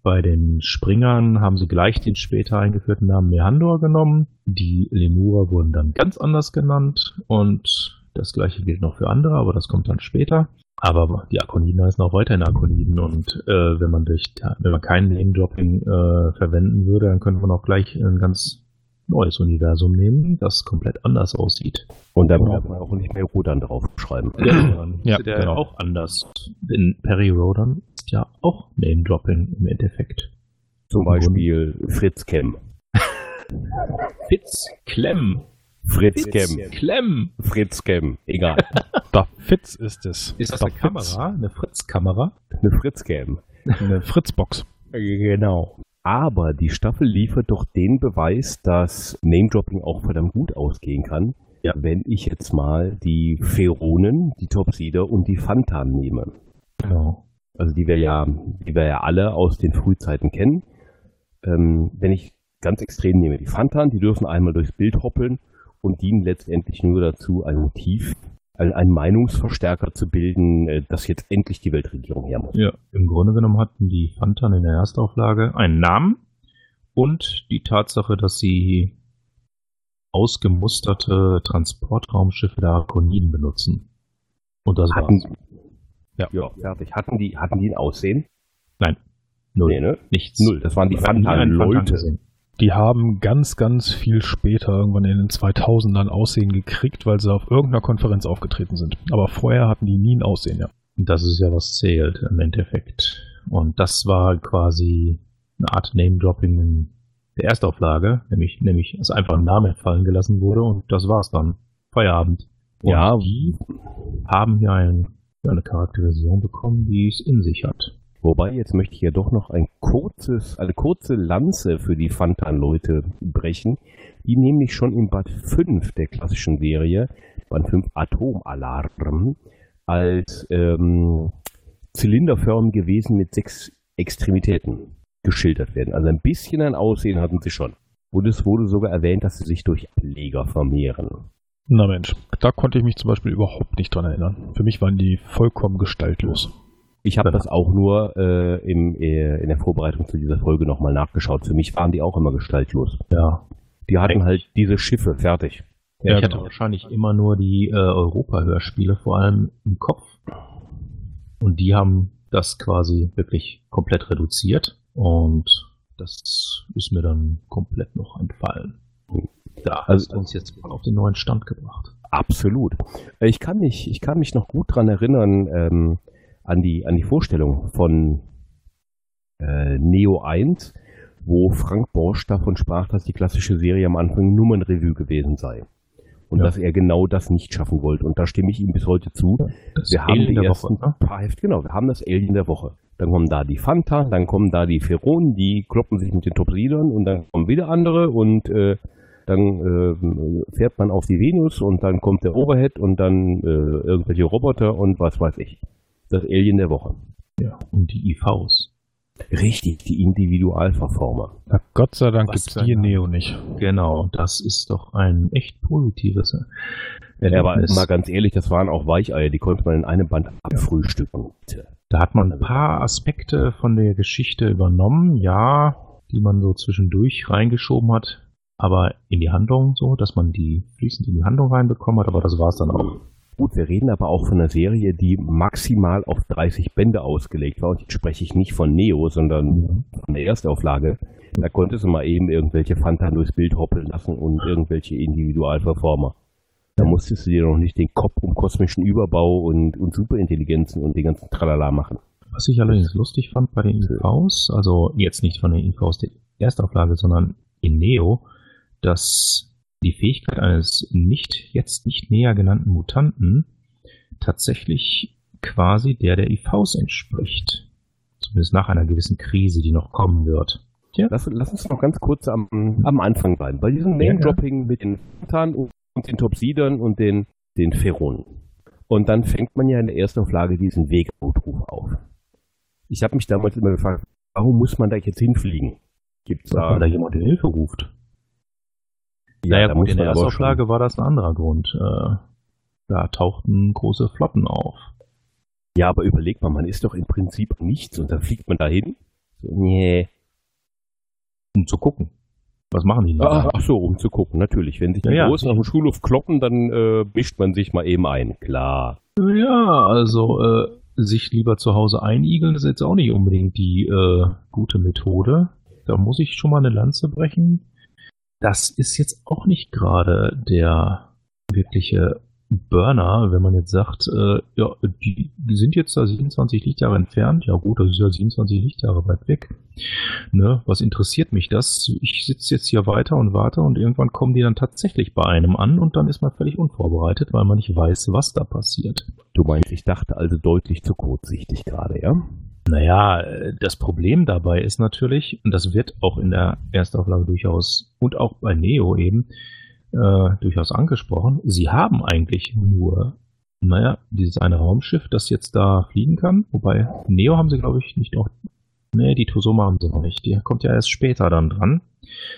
Bei den Springern haben sie gleich den später eingeführten Namen Meandor genommen. Die Lemura wurden dann ganz anders genannt und das gleiche gilt noch für andere, aber das kommt dann später. Aber die Akoniden heißen auch weiterhin Akoniden und äh, wenn man durch, wenn man kein Name-Dropping äh, verwenden würde, dann könnte man auch gleich ein ganz neues Universum nehmen, das komplett anders aussieht. Und da braucht man auch nicht mehr Rodan draufschreiben. Ja, ja der genau. auch anders. Denn Perry Rodan ist ja auch Name-Dropping im Endeffekt. Zum Beispiel Fritz Kemm. Fitz Klemm. Fritz Kemm. Klemm. Fritz Kemm. Egal. [LAUGHS] Doch, Fitz ist es. Ist das Doch, eine Kamera? Eine Fritz-Kamera? Eine Fritz Cam. Eine Fritzbox. Genau. Aber die Staffel liefert doch den Beweis, dass Name-Dropping auch verdammt gut ausgehen kann. Ja. Wenn ich jetzt mal die Pheronen, die Topsider und die Fantan nehme. Genau. Also die wir ja, die wir ja alle aus den Frühzeiten kennen. Ähm, wenn ich ganz extrem nehme, die Fantan, die dürfen einmal durchs Bild hoppeln und dienen letztendlich nur dazu, ein Motiv, ein, ein Meinungsverstärker zu bilden, äh, dass jetzt endlich die Weltregierung her muss. Ja, im Grunde genommen hatten die Fantan in der Erstauflage einen Namen und die Tatsache, dass sie ausgemusterte Transportraumschiffe der Arkoniden benutzen. Und das hatten, war's. Ja. ja, fertig. Hatten die, hatten die ein Aussehen? Nein. Null. Nee, ne? Nichts. Null. Das waren die Fantan-Leute. Die haben ganz, ganz viel später, irgendwann in den 2000ern, Aussehen gekriegt, weil sie auf irgendeiner Konferenz aufgetreten sind. Aber vorher hatten die nie ein Aussehen, ja. Das ist ja, was zählt im Endeffekt. Und das war quasi eine Art Name-Dropping in der Erstauflage, nämlich, nämlich dass einfach ein Name fallen gelassen wurde und das war's dann. Feierabend. Und ja. die haben ja ein, eine Charakterisierung bekommen, die es in sich hat. Wobei, jetzt möchte ich ja doch noch ein kurzes, eine kurze Lanze für die Fantan-Leute brechen, die nämlich schon im Band 5 der klassischen Serie, Band 5 Atomalarm, als ähm, Zylinderform gewesen mit sechs Extremitäten geschildert werden. Also ein bisschen ein Aussehen hatten sie schon. Und es wurde sogar erwähnt, dass sie sich durch Ableger vermehren. Na Mensch, da konnte ich mich zum Beispiel überhaupt nicht dran erinnern. Für mich waren die vollkommen gestaltlos. Ich habe das auch nur äh, im, äh, in der Vorbereitung zu dieser Folge nochmal nachgeschaut. Für mich waren die auch immer gestaltlos. Ja. Die hatten halt diese Schiffe fertig. Ja, ja ich genau. hatte wahrscheinlich immer nur die äh, Europa-Hörspiele vor allem im Kopf. Und die haben das quasi wirklich komplett reduziert. Und das ist mir dann komplett noch entfallen. Da also, hast du uns jetzt auf den neuen Stand gebracht. Absolut. Ich kann mich, ich kann mich noch gut dran erinnern, ähm, an die, an die Vorstellung von äh, Neo 1, wo Frank Borsch davon sprach, dass die klassische Serie am Anfang nur ein Revue gewesen sei. Und ja. dass er genau das nicht schaffen wollte. Und da stimme ich ihm bis heute zu. Das wir haben die ersten Woche, ne? paar Heft, genau, wir haben das Alien der Woche. Dann kommen da die Fanta, dann kommen da die Pheronen, die kloppen sich mit den Topsidern und dann kommen wieder andere und äh, dann äh, fährt man auf die Venus und dann kommt der Overhead und dann äh, irgendwelche Roboter und was weiß ich das Alien der Woche. Ja, und die IVs. Richtig, die Individualverformer. Na Gott sei Dank gibt es die in Neo nicht. Genau, das ist doch ein echt positives Ja, aber mal ganz ehrlich, das waren auch Weicheier, die konnte man in einem Band abfrühstücken. Da hat man ein paar Aspekte von der Geschichte übernommen, ja, die man so zwischendurch reingeschoben hat, aber in die Handlung so, dass man die fließend in die Handlung reinbekommen hat, aber das war es dann auch. Gut, wir reden aber auch von einer Serie, die maximal auf 30 Bände ausgelegt war. Und jetzt spreche ich nicht von Neo, sondern von der Erstauflage. Da konntest du mal eben irgendwelche Fanta durchs Bild hoppeln lassen und irgendwelche Individualverformer. Da musstest du dir noch nicht den Kopf um kosmischen Überbau und, und Superintelligenzen und den ganzen Tralala machen. Was ich allerdings lustig fand bei den IVs, also jetzt nicht von den IVs der Erstauflage, sondern in Neo, dass die Fähigkeit eines nicht, jetzt nicht näher genannten Mutanten tatsächlich quasi der der IVs entspricht. Zumindest nach einer gewissen Krise, die noch kommen wird. Ja. Lass, lass uns noch ganz kurz am, am Anfang bleiben. Bei diesem Name-Dropping mit den Mutanten und den Topsidern und den, den Pheronen. Und dann fängt man ja in der ersten Auflage diesen Wegotruf auf. Ich habe mich damals immer gefragt, warum muss man da jetzt hinfliegen? Gibt's da, da jemand Hilfe ruft? Ja, naja, gut, in der Erstauflage war das ein anderer Grund. Äh, da tauchten große Flotten auf. Ja, aber überleg mal, man ist doch im Prinzip nichts und dann fliegt man dahin. Nee. Um zu gucken. Was machen die da? Ach, ach, so, um zu gucken, natürlich. Wenn sich die ja, Großen ja. auf dem Schulhof kloppen, dann äh, mischt man sich mal eben ein, klar. Ja, also äh, sich lieber zu Hause einigeln ist jetzt auch nicht unbedingt die äh, gute Methode. Da muss ich schon mal eine Lanze brechen das ist jetzt auch nicht gerade der wirkliche Burner, wenn man jetzt sagt, äh, ja, die sind jetzt da 27 Lichtjahre entfernt, ja gut, das ist ja 27 Lichtjahre weit weg. Ne, was interessiert mich das? Ich sitze jetzt hier weiter und warte und irgendwann kommen die dann tatsächlich bei einem an und dann ist man völlig unvorbereitet, weil man nicht weiß, was da passiert. Du meinst, ich dachte also deutlich zu kurzsichtig gerade, ja? Naja, das Problem dabei ist natürlich, und das wird auch in der Erstauflage durchaus und auch bei Neo eben äh, durchaus angesprochen, sie haben eigentlich nur, naja, dieses eine Raumschiff, das jetzt da fliegen kann. Wobei, Neo haben sie, glaube ich, nicht noch. Nee, die Tosoma haben sie noch nicht. Die kommt ja erst später dann dran.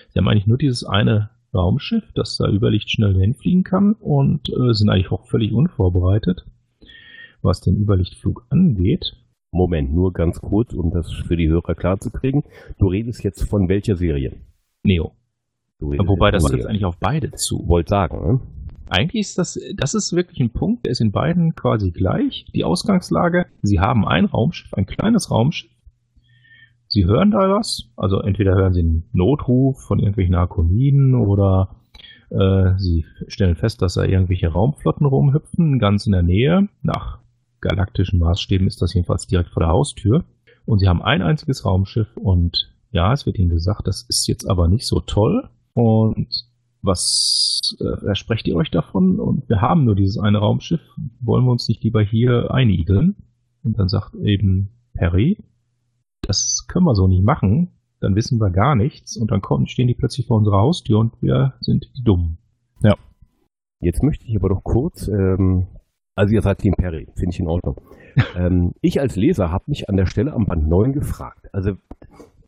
Sie haben eigentlich nur dieses eine Raumschiff, das da über Licht schnell hinfliegen kann und äh, sind eigentlich auch völlig unvorbereitet, was den Überlichtflug angeht. Moment, nur ganz kurz, um das für die Hörer klarzukriegen. Du redest jetzt von welcher Serie? Neo. Wobei das trifft eigentlich auf beide zu. Wollt sagen, ne? Eigentlich ist das, das ist wirklich ein Punkt, der ist in beiden quasi gleich. Die Ausgangslage, sie haben ein Raumschiff, ein kleines Raumschiff. Sie hören da was, also entweder hören sie einen Notruf von irgendwelchen Arkoniden oder äh, sie stellen fest, dass da irgendwelche Raumflotten rumhüpfen, ganz in der Nähe, nach galaktischen Maßstäben ist das jedenfalls direkt vor der Haustür. Und sie haben ein einziges Raumschiff und ja, es wird ihnen gesagt, das ist jetzt aber nicht so toll. Und was äh, versprecht ihr euch davon? Und wir haben nur dieses eine Raumschiff. Wollen wir uns nicht lieber hier einigeln? Und dann sagt eben Perry, das können wir so nicht machen. Dann wissen wir gar nichts. Und dann kommen, stehen die plötzlich vor unserer Haustür und wir sind die Dummen. Ja. Jetzt möchte ich aber doch kurz ähm, also ihr seid Team Perry, finde ich in Ordnung. [LAUGHS] ähm, ich als Leser habe mich an der Stelle am Band 9 gefragt. Also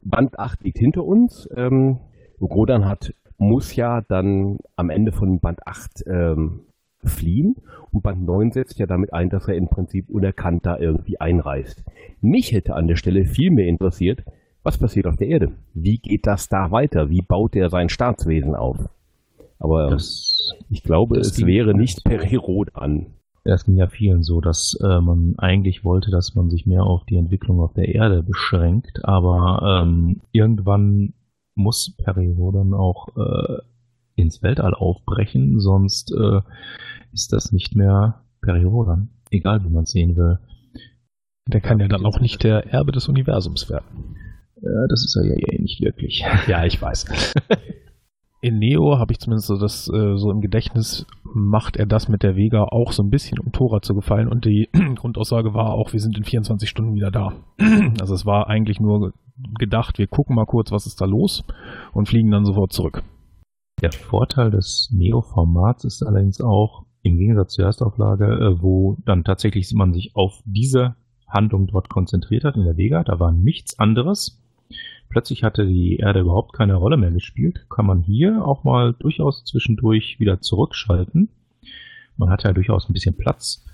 Band 8 liegt hinter uns. Ähm, Rodan hat, muss ja dann am Ende von Band 8 ähm, fliehen und Band 9 setzt ja damit ein, dass er im Prinzip unerkannt da irgendwie einreist. Mich hätte an der Stelle viel mehr interessiert, was passiert auf der Erde? Wie geht das da weiter? Wie baut er sein Staatswesen auf? Aber das, ich glaube, es wäre nicht per Herodan. Es ging ja vielen so, dass äh, man eigentlich wollte, dass man sich mehr auf die Entwicklung auf der Erde beschränkt, aber ähm, irgendwann muss Periro dann auch äh, ins Weltall aufbrechen, sonst äh, ist das nicht mehr Periro egal wie man es sehen will. Der kann ja dann auch nicht der Erbe des Universums werden. Ja, das ist er ja eh nicht wirklich. Ja, ich weiß. [LAUGHS] In Neo habe ich zumindest so das äh, so im Gedächtnis, macht er das mit der Vega auch so ein bisschen, um Tora zu gefallen. Und die [CLEARS THROAT] Grundaussage war auch, wir sind in 24 Stunden wieder da. [CLEARS THROAT] also es war eigentlich nur gedacht, wir gucken mal kurz, was ist da los und fliegen dann sofort zurück. Der Vorteil des Neo-Formats ist allerdings auch, im Gegensatz zur Erstauflage, äh, wo dann tatsächlich man sich auf diese Handlung dort konzentriert hat in der Vega, da war nichts anderes plötzlich hatte die Erde überhaupt keine Rolle mehr gespielt, kann man hier auch mal durchaus zwischendurch wieder zurückschalten. Man hat ja durchaus ein bisschen Platz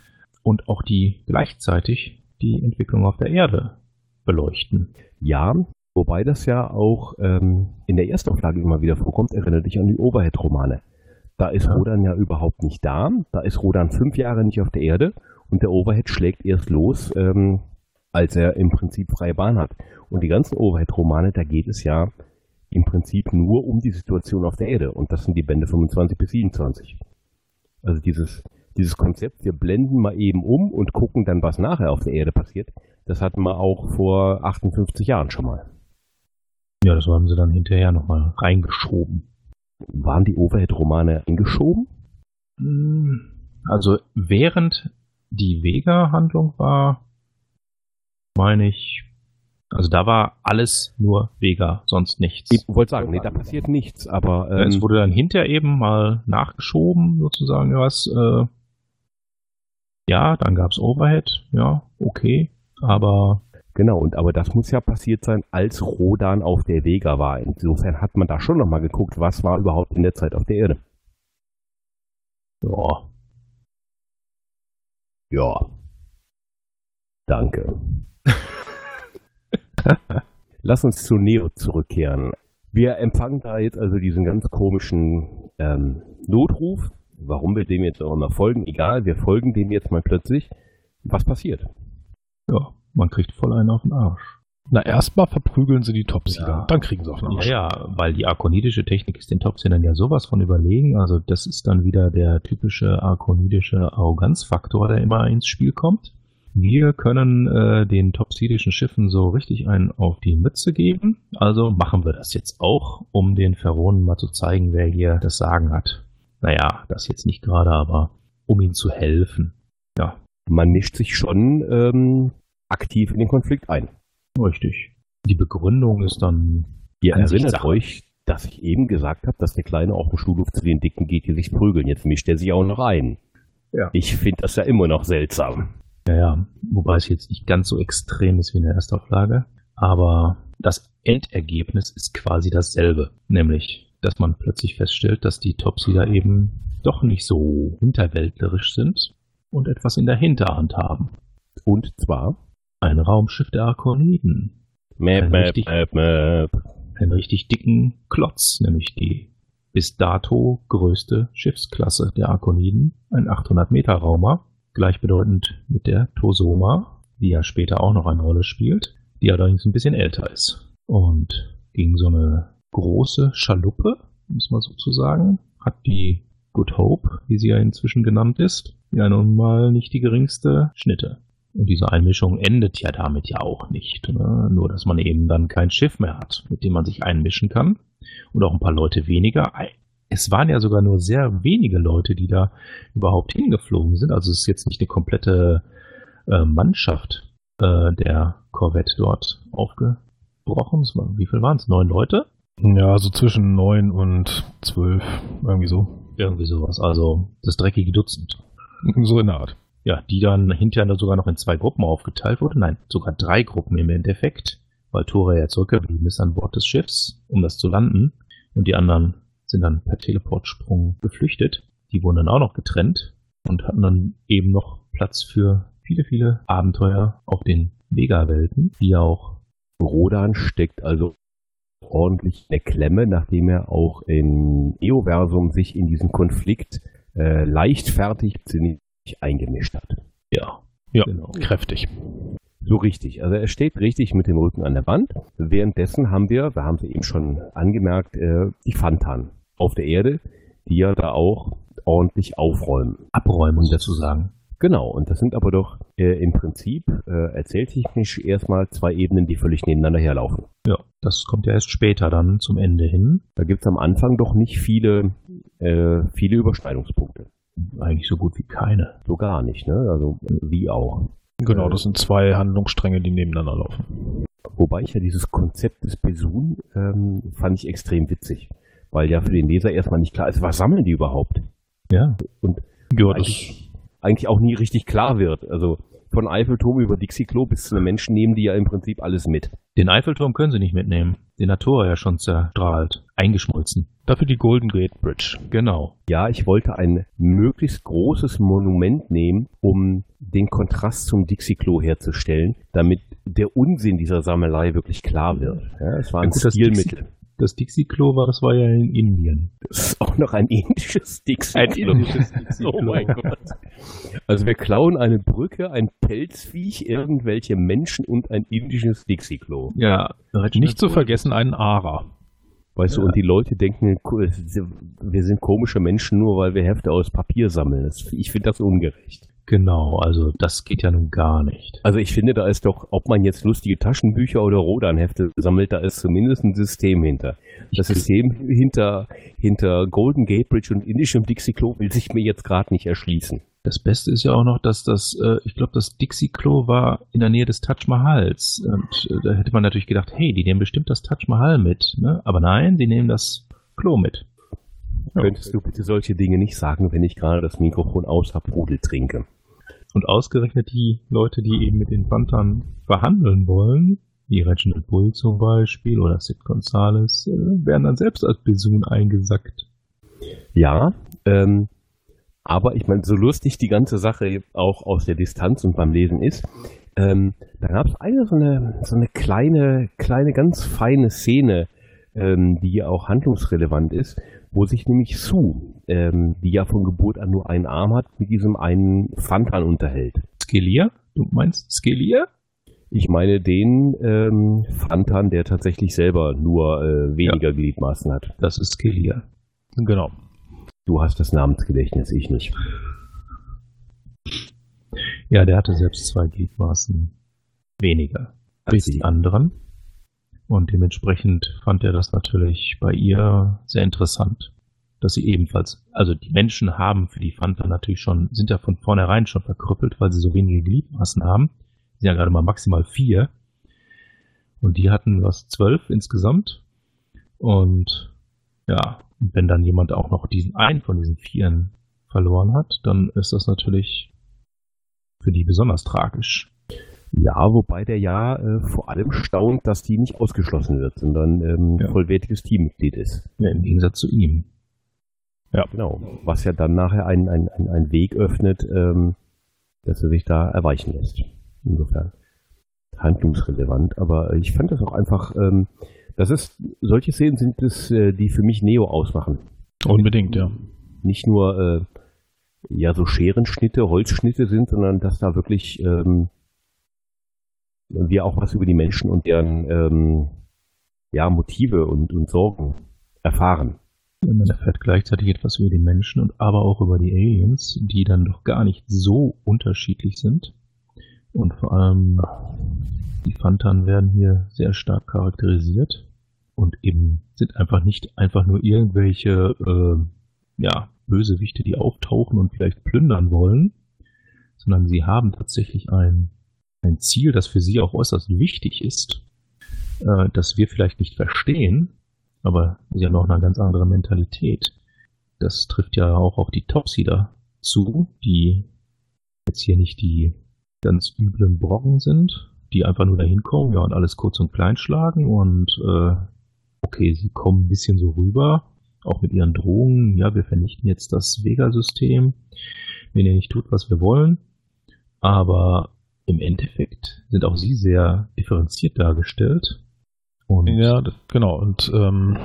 und auch die gleichzeitig die Entwicklung auf der Erde beleuchten. Ja, wobei das ja auch ähm, in der Erstauflage immer wieder vorkommt, erinnert dich an die Overhead-Romane. Da ist ja. Rodan ja überhaupt nicht da. Da ist Rodan fünf Jahre nicht auf der Erde und der Overhead schlägt erst los, ähm, als er im Prinzip freie Bahn hat. Und die ganzen Overhead-Romane, da geht es ja im Prinzip nur um die Situation auf der Erde. Und das sind die Bände 25 bis 27. Also dieses, dieses Konzept, wir blenden mal eben um und gucken dann, was nachher auf der Erde passiert, das hatten wir auch vor 58 Jahren schon mal. Ja, das haben sie dann hinterher nochmal reingeschoben. Waren die Overhead-Romane eingeschoben? Hm, also während die Vega-Handlung war, meine ich, also da war alles nur Vega, sonst nichts. Ich wollte sagen, nee, da passiert nichts, aber. Ähm, es wurde dann hinterher eben mal nachgeschoben, sozusagen, was. Äh, ja, dann gab es Overhead, ja, okay, aber. Genau, und aber das muss ja passiert sein, als Rodan auf der Vega war. Insofern hat man da schon nochmal geguckt, was war überhaupt in der Zeit auf der Erde. Ja. Ja. Danke. [LAUGHS] Lass uns zu Neo zurückkehren. Wir empfangen da jetzt also diesen ganz komischen ähm, Notruf. Warum wir dem jetzt auch immer folgen, egal, wir folgen dem jetzt mal plötzlich. Was passiert? Ja, man kriegt voll einen auf den Arsch. Na, erstmal verprügeln sie die Topsieder, ja. dann kriegen sie auf den Arsch. Ja, ja, weil die arkonidische Technik ist den Topsiedern ja sowas von überlegen. Also das ist dann wieder der typische arkonidische Arroganzfaktor, der immer ins Spiel kommt. Wir können äh, den topsidischen Schiffen so richtig einen auf die Mütze geben. Also machen wir das jetzt auch, um den Pharaonen mal zu zeigen, wer hier das Sagen hat. Naja, das jetzt nicht gerade, aber um ihnen zu helfen. Ja. Man mischt sich schon ähm, aktiv in den Konflikt ein. Richtig. Die Begründung ist dann. Ihr erinnert euch, dass ich eben gesagt habe, dass der Kleine auf dem Schulhof zu den Dicken geht, die sich prügeln. Jetzt mischt er sich auch noch ein. Ja. Ich finde das ja immer noch seltsam. Ja, ja, wobei es jetzt nicht ganz so extrem ist wie in der Erstauflage. Aber das Endergebnis ist quasi dasselbe. Nämlich, dass man plötzlich feststellt, dass die Topsieder eben doch nicht so hinterwäldlerisch sind und etwas in der Hinterhand haben. Und zwar? Ein Raumschiff der Arkoniden. Map, ein, map, richtig, map, map. einen richtig dicken Klotz, nämlich die bis dato größte Schiffsklasse der Arkoniden, ein 800 Meter Raumer, gleichbedeutend mit der Tosoma, die ja später auch noch eine Rolle spielt, die allerdings ein bisschen älter ist. Und gegen so eine große Schaluppe, muss man sozusagen, hat die Good Hope, wie sie ja inzwischen genannt ist, ja nun mal nicht die geringste Schnitte. Und diese Einmischung endet ja damit ja auch nicht. Ne? Nur, dass man eben dann kein Schiff mehr hat, mit dem man sich einmischen kann. Und auch ein paar Leute weniger es waren ja sogar nur sehr wenige Leute, die da überhaupt hingeflogen sind. Also es ist jetzt nicht eine komplette äh, Mannschaft äh, der Corvette dort aufgebrochen. Wie viel waren es? Neun Leute? Ja, so zwischen neun und zwölf, irgendwie so. Irgendwie sowas. Also das dreckige Dutzend. So in der Art. Ja, die dann hinterher sogar noch in zwei Gruppen aufgeteilt wurde. Nein, sogar drei Gruppen im Endeffekt, weil Tora ja zurückgeblieben ist an Bord des Schiffs, um das zu landen. Und die anderen sind dann per Teleportsprung geflüchtet. Die wurden dann auch noch getrennt und hatten dann eben noch Platz für viele, viele Abenteuer auf den Vega-Welten, die auch Rodan steckt also ordentlich in der Klemme, nachdem er auch im Eoversum sich in diesen Konflikt äh, leichtfertig ziemlich eingemischt hat. Ja, ja, genau. kräftig. So richtig. Also er steht richtig mit dem Rücken an der Wand. Währenddessen haben wir, wir haben es eben schon angemerkt, äh, die Fantan auf der Erde, die ja da auch ordentlich aufräumen. Abräumen, sozusagen. Genau, und das sind aber doch äh, im Prinzip äh, erzähltechnisch erstmal zwei Ebenen, die völlig nebeneinander herlaufen. Ja, das kommt ja erst später dann zum Ende hin. Da gibt es am Anfang doch nicht viele, äh, viele Überschneidungspunkte. Eigentlich so gut wie keine. So gar nicht, ne? Also wie auch. Genau, das sind zwei Handlungsstränge, die nebeneinander laufen. Wobei ich ja dieses Konzept des Besun ähm, fand ich extrem witzig weil ja für den Leser erstmal nicht klar ist, was sammeln die überhaupt? Ja. Und ja, eigentlich, eigentlich auch nie richtig klar wird. Also von Eiffelturm über Dixie-Klo bis zu den Menschen nehmen die ja im Prinzip alles mit. Den Eiffelturm können sie nicht mitnehmen. Den hat Thor ja schon zerstrahlt, eingeschmolzen. Dafür die Golden Gate Bridge. Genau. Ja, ich wollte ein möglichst großes Monument nehmen, um den Kontrast zum Dixie-Klo herzustellen, damit der Unsinn dieser Sammelei wirklich klar wird. Ja, es war ein Stilmittel. Das Dixie-Klo war, das war ja in Indien. Das ist auch noch ein indisches Dixie-Klo. Ein indisches [LAUGHS] Dixie-Klo. oh mein Gott. Also wir klauen eine Brücke, ein Pelzviech, irgendwelche Menschen und ein indisches Dixie-Klo. Ja, nicht zu vergessen einen Ara. Weißt ja. du, und die Leute denken, wir sind komische Menschen nur, weil wir Hefte aus Papier sammeln. Ich finde das ungerecht. Genau, also das geht ja nun gar nicht. Also ich finde, da ist doch, ob man jetzt lustige Taschenbücher oder Rodan-Hefte sammelt, da ist zumindest ein System hinter. Das System hinter, hinter Golden Gate Bridge und indischem Dixie-Klo will sich mir jetzt gerade nicht erschließen. Das Beste ist ja auch noch, dass das, äh, ich glaube, das Dixie-Klo war in der Nähe des Taj Mahals. Und äh, da hätte man natürlich gedacht, hey, die nehmen bestimmt das Taj Mahal mit. Ne? Aber nein, die nehmen das Klo mit. Könntest du bitte solche Dinge nicht sagen, wenn ich gerade das Mikrofon aus Pudel trinke? Und ausgerechnet die Leute, die eben mit den Panthern verhandeln wollen, wie Reginald Bull zum Beispiel oder Sid Gonzalez, äh, werden dann selbst als Besun eingesackt. Ja, ähm, aber ich meine, so lustig die ganze Sache auch aus der Distanz und beim Lesen ist, ähm, da gab es eine so eine so eine kleine, kleine, ganz feine Szene, ähm, die auch handlungsrelevant ist, wo sich nämlich Sue, ähm, die ja von Geburt an nur einen Arm hat, mit diesem einen Fantan unterhält. Skelier? Du meinst Skelier? Ich meine den ähm, Fantan, der tatsächlich selber nur äh, weniger ja. Gliedmaßen hat. Das ist Skelier. Genau. Du hast das Namensgedächtnis, ich nicht. Ja, der hatte selbst zwei Gliedmaßen weniger als die anderen. Und dementsprechend fand er das natürlich bei ihr sehr interessant, dass sie ebenfalls, also die Menschen haben für die Fanta natürlich schon, sind ja von vornherein schon verkrüppelt, weil sie so wenige Gliedmaßen haben. Sie sind ja gerade mal maximal vier. Und die hatten was zwölf insgesamt. Und ja, wenn dann jemand auch noch diesen einen von diesen Vieren verloren hat, dann ist das natürlich für die besonders tragisch. Ja, wobei der ja äh, vor allem staunt, dass die nicht ausgeschlossen wird, sondern ähm, ja. vollwertiges Teammitglied ist. Ja, im Gegensatz zu ihm. Ja. Genau. Was ja dann nachher einen ein, ein Weg öffnet, ähm, dass er sich da erweichen lässt. Insofern handlungsrelevant. Aber ich fand das auch einfach, ähm, das ist, solche Szenen sind es, äh, die für mich Neo ausmachen. Unbedingt, ja. Nicht nur äh, ja so Scherenschnitte, Holzschnitte sind, sondern dass da wirklich ähm, wir auch was über die Menschen und deren ähm, ja, Motive und, und Sorgen erfahren. Man erfährt gleichzeitig etwas über die Menschen und aber auch über die Aliens, die dann doch gar nicht so unterschiedlich sind. Und vor allem die Fantan werden hier sehr stark charakterisiert und eben sind einfach nicht einfach nur irgendwelche äh, ja, Bösewichte, die auftauchen und vielleicht plündern wollen, sondern sie haben tatsächlich ein ein Ziel, das für sie auch äußerst wichtig ist, äh, das wir vielleicht nicht verstehen, aber sie haben auch eine ganz andere Mentalität. Das trifft ja auch auf die Topsider zu, die jetzt hier nicht die ganz üblen Brocken sind, die einfach nur dahin kommen, ja, und alles kurz und klein schlagen und äh, okay, sie kommen ein bisschen so rüber, auch mit ihren Drohungen, ja, wir vernichten jetzt das Vega-System, wenn ihr nicht tut, was wir wollen. Aber im Endeffekt sind auch sie sehr differenziert dargestellt. Und ja, genau. Und ähm,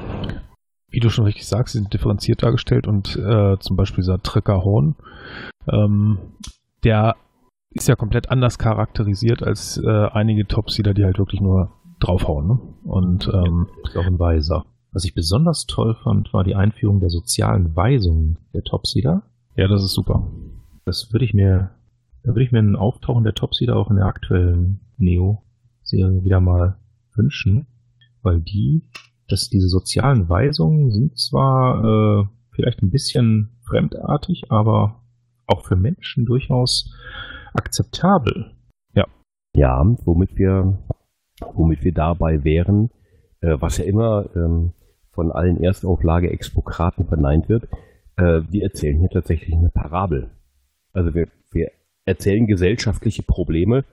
wie du schon richtig sagst, sie sind differenziert dargestellt und äh, zum Beispiel dieser Horn, ähm, der ist ja komplett anders charakterisiert als äh, einige Topseeder, die halt wirklich nur draufhauen. Ne? Und ähm, ist auch ein Weiser. Was ich besonders toll fand, war die Einführung der sozialen Weisungen der Topseeder. Ja, das ist super. Das würde ich mir da würde ich mir ein Auftauchen der Topseeder auch in der aktuellen Neo-Serie wieder mal wünschen, weil die, dass diese sozialen Weisungen sind zwar äh, vielleicht ein bisschen fremdartig, aber auch für Menschen durchaus akzeptabel. Ja. Ja, womit wir, womit wir dabei wären, äh, was ja immer ähm, von allen Erstauflage-Expokraten verneint wird, äh, wir erzählen hier tatsächlich eine Parabel. Also wir, wir erzählen gesellschaftliche Probleme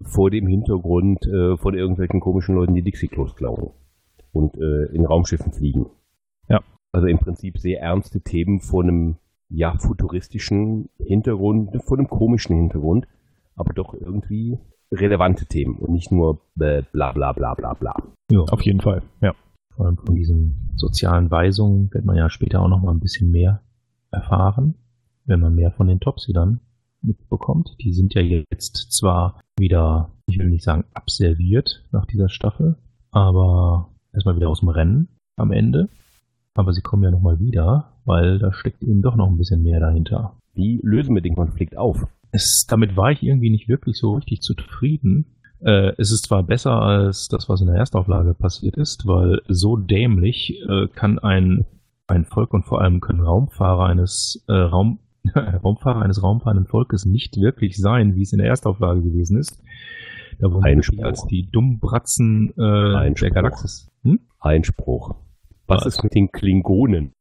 vor dem Hintergrund äh, von irgendwelchen komischen Leuten, die Dixie-Klos klauen und äh, in Raumschiffen fliegen. Ja. Also im Prinzip sehr ernste Themen vor einem ja futuristischen Hintergrund, vor einem komischen Hintergrund, aber doch irgendwie relevante Themen und nicht nur bla bla bla bla bla. Ja, auf jeden Fall, ja. Vor allem von diesen sozialen Weisungen wird man ja später auch noch mal ein bisschen mehr erfahren, wenn man mehr von den Topsy dann mitbekommt. Die sind ja jetzt zwar wieder, ich will nicht sagen abserviert nach dieser Staffel, aber erstmal wieder aus dem Rennen am Ende. Aber sie kommen ja nochmal wieder, weil da steckt eben doch noch ein bisschen mehr dahinter. Wie lösen wir den Konflikt auf? Es, damit war ich irgendwie nicht wirklich so richtig zufrieden. Äh, es ist zwar besser als das, was in der Erstauflage passiert ist, weil so dämlich äh, kann ein, ein Volk und vor allem können Raumfahrer eines äh, Raum, Raumfahrer eines raumfahrenden Volkes nicht wirklich sein, wie es in der Erstauflage gewesen ist. Da wurden Einspruch. als die Dummbratzen äh, Einspruch. der Galaxis. Hm? Einspruch. Was, Was ist mit den Klingonen?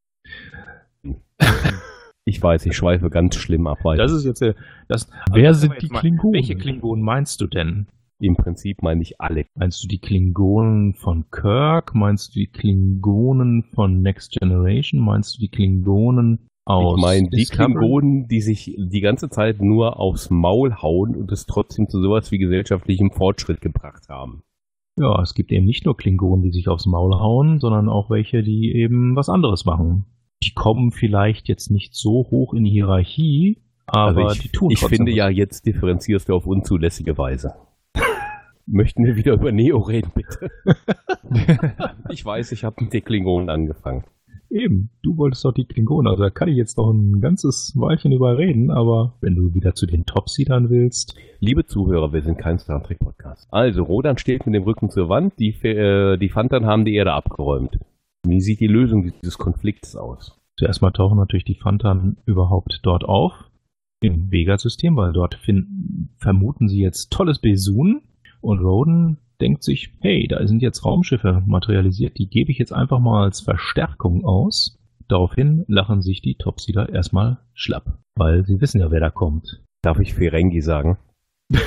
Ich weiß, ich schweife ganz schlimm ab. Weiter. Das ist jetzt das. Wer sind die Klingonen? Welche Klingonen meinst du denn? Im Prinzip meine ich alle. Meinst du die Klingonen von Kirk? Meinst du die Klingonen von Next Generation? Meinst du die Klingonen aus Ich meine die Klingonen, die sich die ganze Zeit nur aufs Maul hauen und es trotzdem zu sowas wie gesellschaftlichem Fortschritt gebracht haben. Ja, es gibt eben nicht nur Klingonen, die sich aufs Maul hauen, sondern auch welche, die eben was anderes machen die kommen vielleicht jetzt nicht so hoch in die Hierarchie, aber also ich, die tun Ich finde was. ja, jetzt differenzierst du auf unzulässige Weise. [LAUGHS] Möchten wir wieder über Neo reden, bitte? [LAUGHS] ich weiß, ich habe mit den Klingonen angefangen. Eben, du wolltest doch die Klingonen, also da kann ich jetzt noch ein ganzes Weilchen überreden, aber wenn du wieder zu den Topseedern willst. Liebe Zuhörer, wir sind kein Star Trek Podcast. Also, Rodan steht mit dem Rücken zur Wand, die, äh, die Phantom haben die Erde abgeräumt. Wie sieht die Lösung dieses Konflikts aus? Zuerst mal tauchen natürlich die Phantan überhaupt dort auf, im Vega-System, weil dort finden, vermuten sie jetzt tolles Besun und Roden denkt sich, hey, da sind jetzt Raumschiffe materialisiert, die gebe ich jetzt einfach mal als Verstärkung aus. Daraufhin lachen sich die Topsieder erstmal schlapp, weil sie wissen ja, wer da kommt. Darf ich Ferengi sagen? [LAUGHS]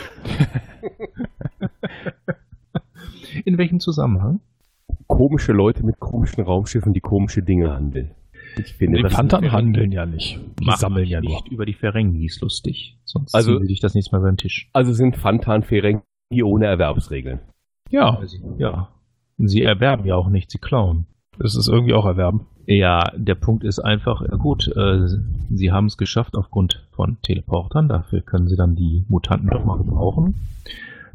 In welchem Zusammenhang? komische Leute mit komischen Raumschiffen, die komische Dinge handeln. Ich finde, die Phantom handeln ja nicht. Die Mach sammeln ja nicht nur. über die Ferengis lustig. Sonst also, will ich das nächste Mal beim Tisch. Also sind Phantan Ferengi ohne Erwerbsregeln. Ja. Ja. Sie erwerben ja auch nicht, sie klauen. Das ist irgendwie auch erwerben. Ja, der Punkt ist einfach, gut, äh, sie haben es geschafft aufgrund von Teleportern, dafür können sie dann die Mutanten doch mal gebrauchen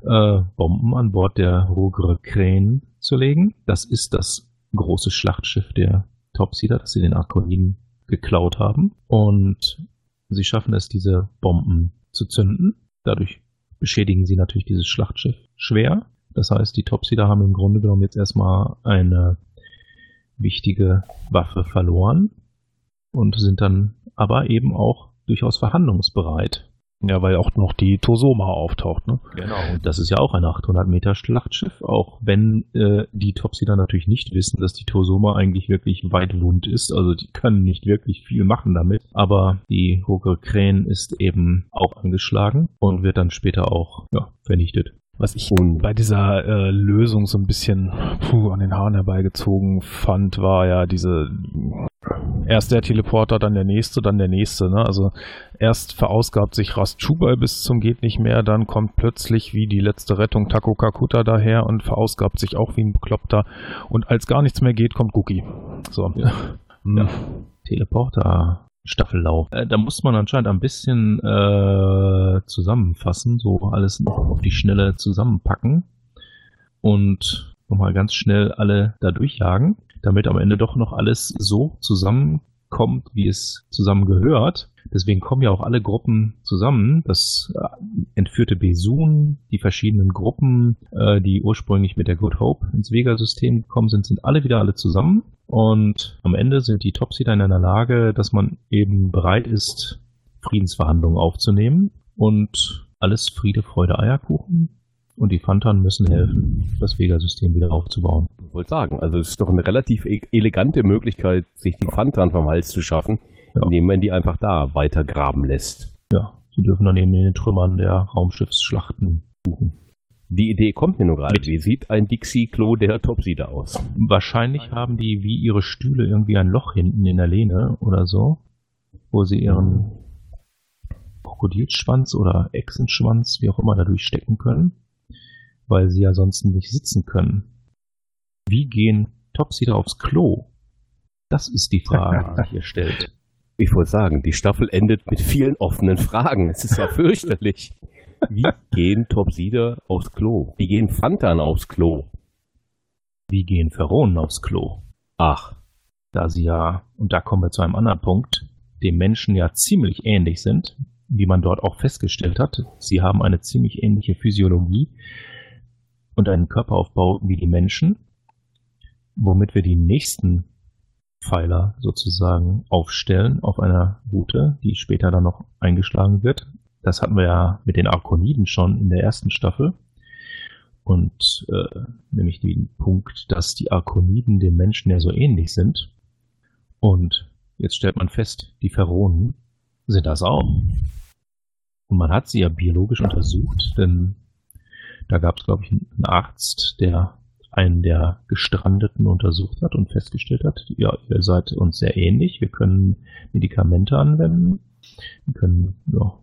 äh, Bomben an Bord der Rogre Krähen zu legen. Das ist das große Schlachtschiff der Topseeder, das sie den Arkoniden geklaut haben. Und sie schaffen es, diese Bomben zu zünden. Dadurch beschädigen sie natürlich dieses Schlachtschiff schwer. Das heißt, die Topseeder haben im Grunde genommen jetzt erstmal eine wichtige Waffe verloren und sind dann aber eben auch durchaus verhandlungsbereit. Ja, weil auch noch die Tosoma auftaucht, ne? Genau, und das ist ja auch ein 800 Meter Schlachtschiff, auch wenn äh, die Topsider natürlich nicht wissen, dass die Tosoma eigentlich wirklich weit wund ist, also die können nicht wirklich viel machen damit, aber die Hoge Krähen ist eben auch angeschlagen und wird dann später auch ja, vernichtet. Was ich und bei dieser äh, Lösung so ein bisschen puh, an den Haaren herbeigezogen fand, war ja diese erst der Teleporter, dann der nächste, dann der nächste. Ne? Also erst verausgabt sich Rast Chubai bis zum geht nicht mehr, dann kommt plötzlich wie die letzte Rettung Taco Kakuta daher und verausgabt sich auch wie ein Bekloppter. Und als gar nichts mehr geht, kommt Cookie. So. Ja. Hm. ja. Teleporter Staffellauf. Äh, da muss man anscheinend ein bisschen äh, zusammenfassen, so alles auf die Schnelle zusammenpacken und nochmal ganz schnell alle da durchjagen, damit am Ende doch noch alles so zusammenkommt, wie es zusammengehört. Deswegen kommen ja auch alle Gruppen zusammen. Das äh, entführte Besun, die verschiedenen Gruppen, äh, die ursprünglich mit der Good Hope ins Vega-System gekommen sind, sind alle wieder alle zusammen. Und am Ende sind die Topseeder in einer Lage, dass man eben bereit ist, Friedensverhandlungen aufzunehmen. Und alles Friede, Freude, Eierkuchen. Und die Fantan müssen helfen, das Vega-System wieder aufzubauen. Ich wollte sagen, also es ist doch eine relativ e-, elegante Möglichkeit, sich die Fantan vom Hals zu schaffen ja. indem man die einfach da weiter graben lässt. Ja, Sie dürfen dann eben in den Trümmern der Raumschiffsschlachten suchen. Die Idee kommt mir nur gerade. Wie sieht ein Dixie-Klo der Topsider aus? Wahrscheinlich haben die wie ihre Stühle irgendwie ein Loch hinten in der Lehne oder so, wo sie ihren Krokodilschwanz oder Echsenschwanz, wie auch immer, dadurch stecken können, weil sie ja sonst nicht sitzen können. Wie gehen Topsider aufs Klo? Das ist die Frage, die hier stellt. Ich wollte sagen, die Staffel endet mit vielen offenen Fragen. Es ist ja [LAUGHS] fürchterlich. Wie gehen Topsider aufs Klo? Wie gehen Fantan aufs Klo? Wie gehen Pharaonen aufs Klo? Ach. Da sie ja, und da kommen wir zu einem anderen Punkt, dem Menschen ja ziemlich ähnlich sind, wie man dort auch festgestellt hat. Sie haben eine ziemlich ähnliche Physiologie und einen Körperaufbau wie die Menschen, womit wir die nächsten Pfeiler sozusagen aufstellen auf einer Route, die später dann noch eingeschlagen wird. Das hatten wir ja mit den Arkoniden schon in der ersten Staffel. Und äh, nämlich den Punkt, dass die Arkoniden den Menschen ja so ähnlich sind. Und jetzt stellt man fest, die Pharaonen sind das auch. Und man hat sie ja biologisch untersucht, denn da gab es, glaube ich, einen Arzt, der einen der Gestrandeten untersucht hat und festgestellt hat, ja, ihr seid uns sehr ähnlich, wir können Medikamente anwenden, wir können, ja,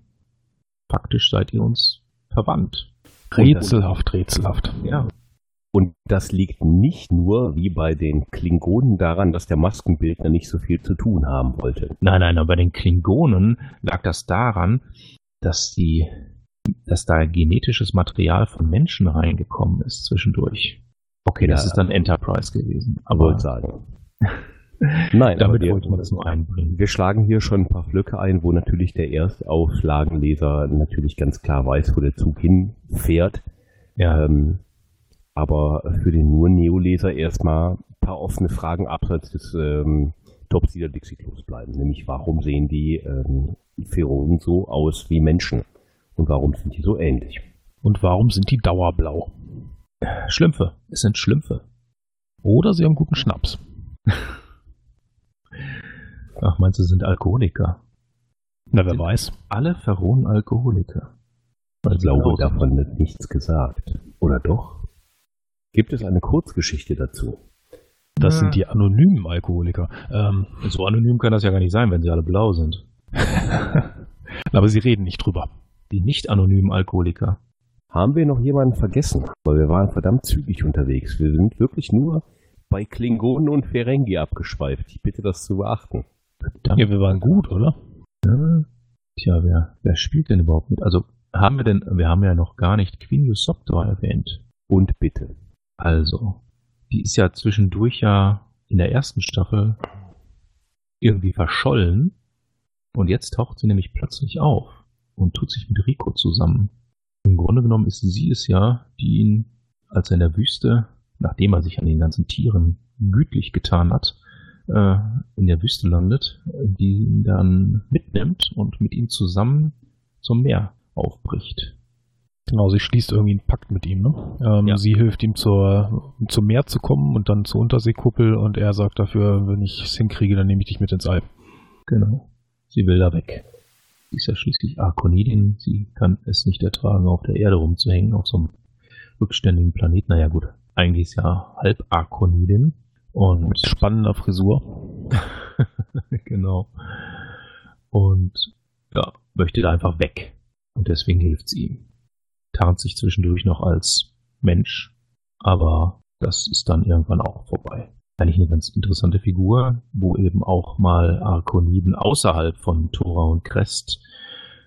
faktisch seid ihr uns verwandt. Rätselhaft, rätselhaft. Ja. Und das liegt nicht nur wie bei den Klingonen daran, dass der Maskenbildner nicht so viel zu tun haben wollte. Nein, nein, aber bei den Klingonen lag das daran, dass die, dass da genetisches Material von Menschen reingekommen ist zwischendurch. Okay, das ja, ist dann Enterprise gewesen. Aber wollte sagen. [LAUGHS] Nein, damit wir, wollte man das nur einbringen. Wir schlagen hier schon ein paar Flöcke ein, wo natürlich der Erstauflagenleser natürlich ganz klar weiß, wo der Zug hinfährt. Ja. Ähm, aber für den nur Neoleser erstmal ein paar offene Fragen abseits des ähm, Topsider Dixie-Klos bleiben. Nämlich, warum sehen die ähm, Pheronen so aus wie Menschen? Und warum sind die so ähnlich? Und warum sind die dauerblau? Schlümpfe. Es sind Schlümpfe. Oder sie haben guten Schnaps. [LAUGHS] Ach, meinst du, sind Alkoholiker? Na, wer sind weiß. Alle Pharaonen Alkoholiker. Ich glaube, davon wird nichts gesagt. Oder doch? Gibt es eine Kurzgeschichte dazu? Das ja. sind die anonymen Alkoholiker. Ähm, so anonym kann das ja gar nicht sein, wenn sie alle blau sind. [LAUGHS] Aber sie reden nicht drüber. Die nicht anonymen Alkoholiker. Haben wir noch jemanden vergessen? Weil wir waren verdammt zügig unterwegs. Wir sind wirklich nur bei Klingonen und Ferengi abgeschweift. Ich bitte das zu beachten. Ja, wir waren gut, oder? Ja. Tja, wer, wer spielt denn überhaupt mit? Also, haben wir denn, wir haben ja noch gar nicht Queen Yusoptra erwähnt. Und bitte. Also, die ist ja zwischendurch ja in der ersten Staffel irgendwie verschollen. Und jetzt taucht sie nämlich plötzlich auf und tut sich mit Rico zusammen. Im Grunde genommen ist sie es ja, die ihn, als er in der Wüste, nachdem er sich an den ganzen Tieren gütlich getan hat, äh, in der Wüste landet, die ihn dann mitnimmt und mit ihm zusammen zum Meer aufbricht. Genau, sie schließt irgendwie einen Pakt mit ihm. Ne? Ähm, ja. Sie hilft ihm zur, zum Meer zu kommen und dann zur Unterseekuppel und er sagt dafür, wenn ich es hinkriege, dann nehme ich dich mit ins All. Genau. Sie will da weg. Sie ist ja schließlich Arkonidin. Sie kann es nicht ertragen, auf der Erde rumzuhängen, auf so einem rückständigen Planeten. Naja, gut. Eigentlich ist ja halb Arkonidin. Und mit spannender Frisur. [LAUGHS] genau. Und ja, möchte da einfach weg. Und deswegen hilft sie ihm. Tarnt sich zwischendurch noch als Mensch, aber das ist dann irgendwann auch vorbei eigentlich eine ganz interessante Figur, wo eben auch mal Arkoniden außerhalb von Tora und Crest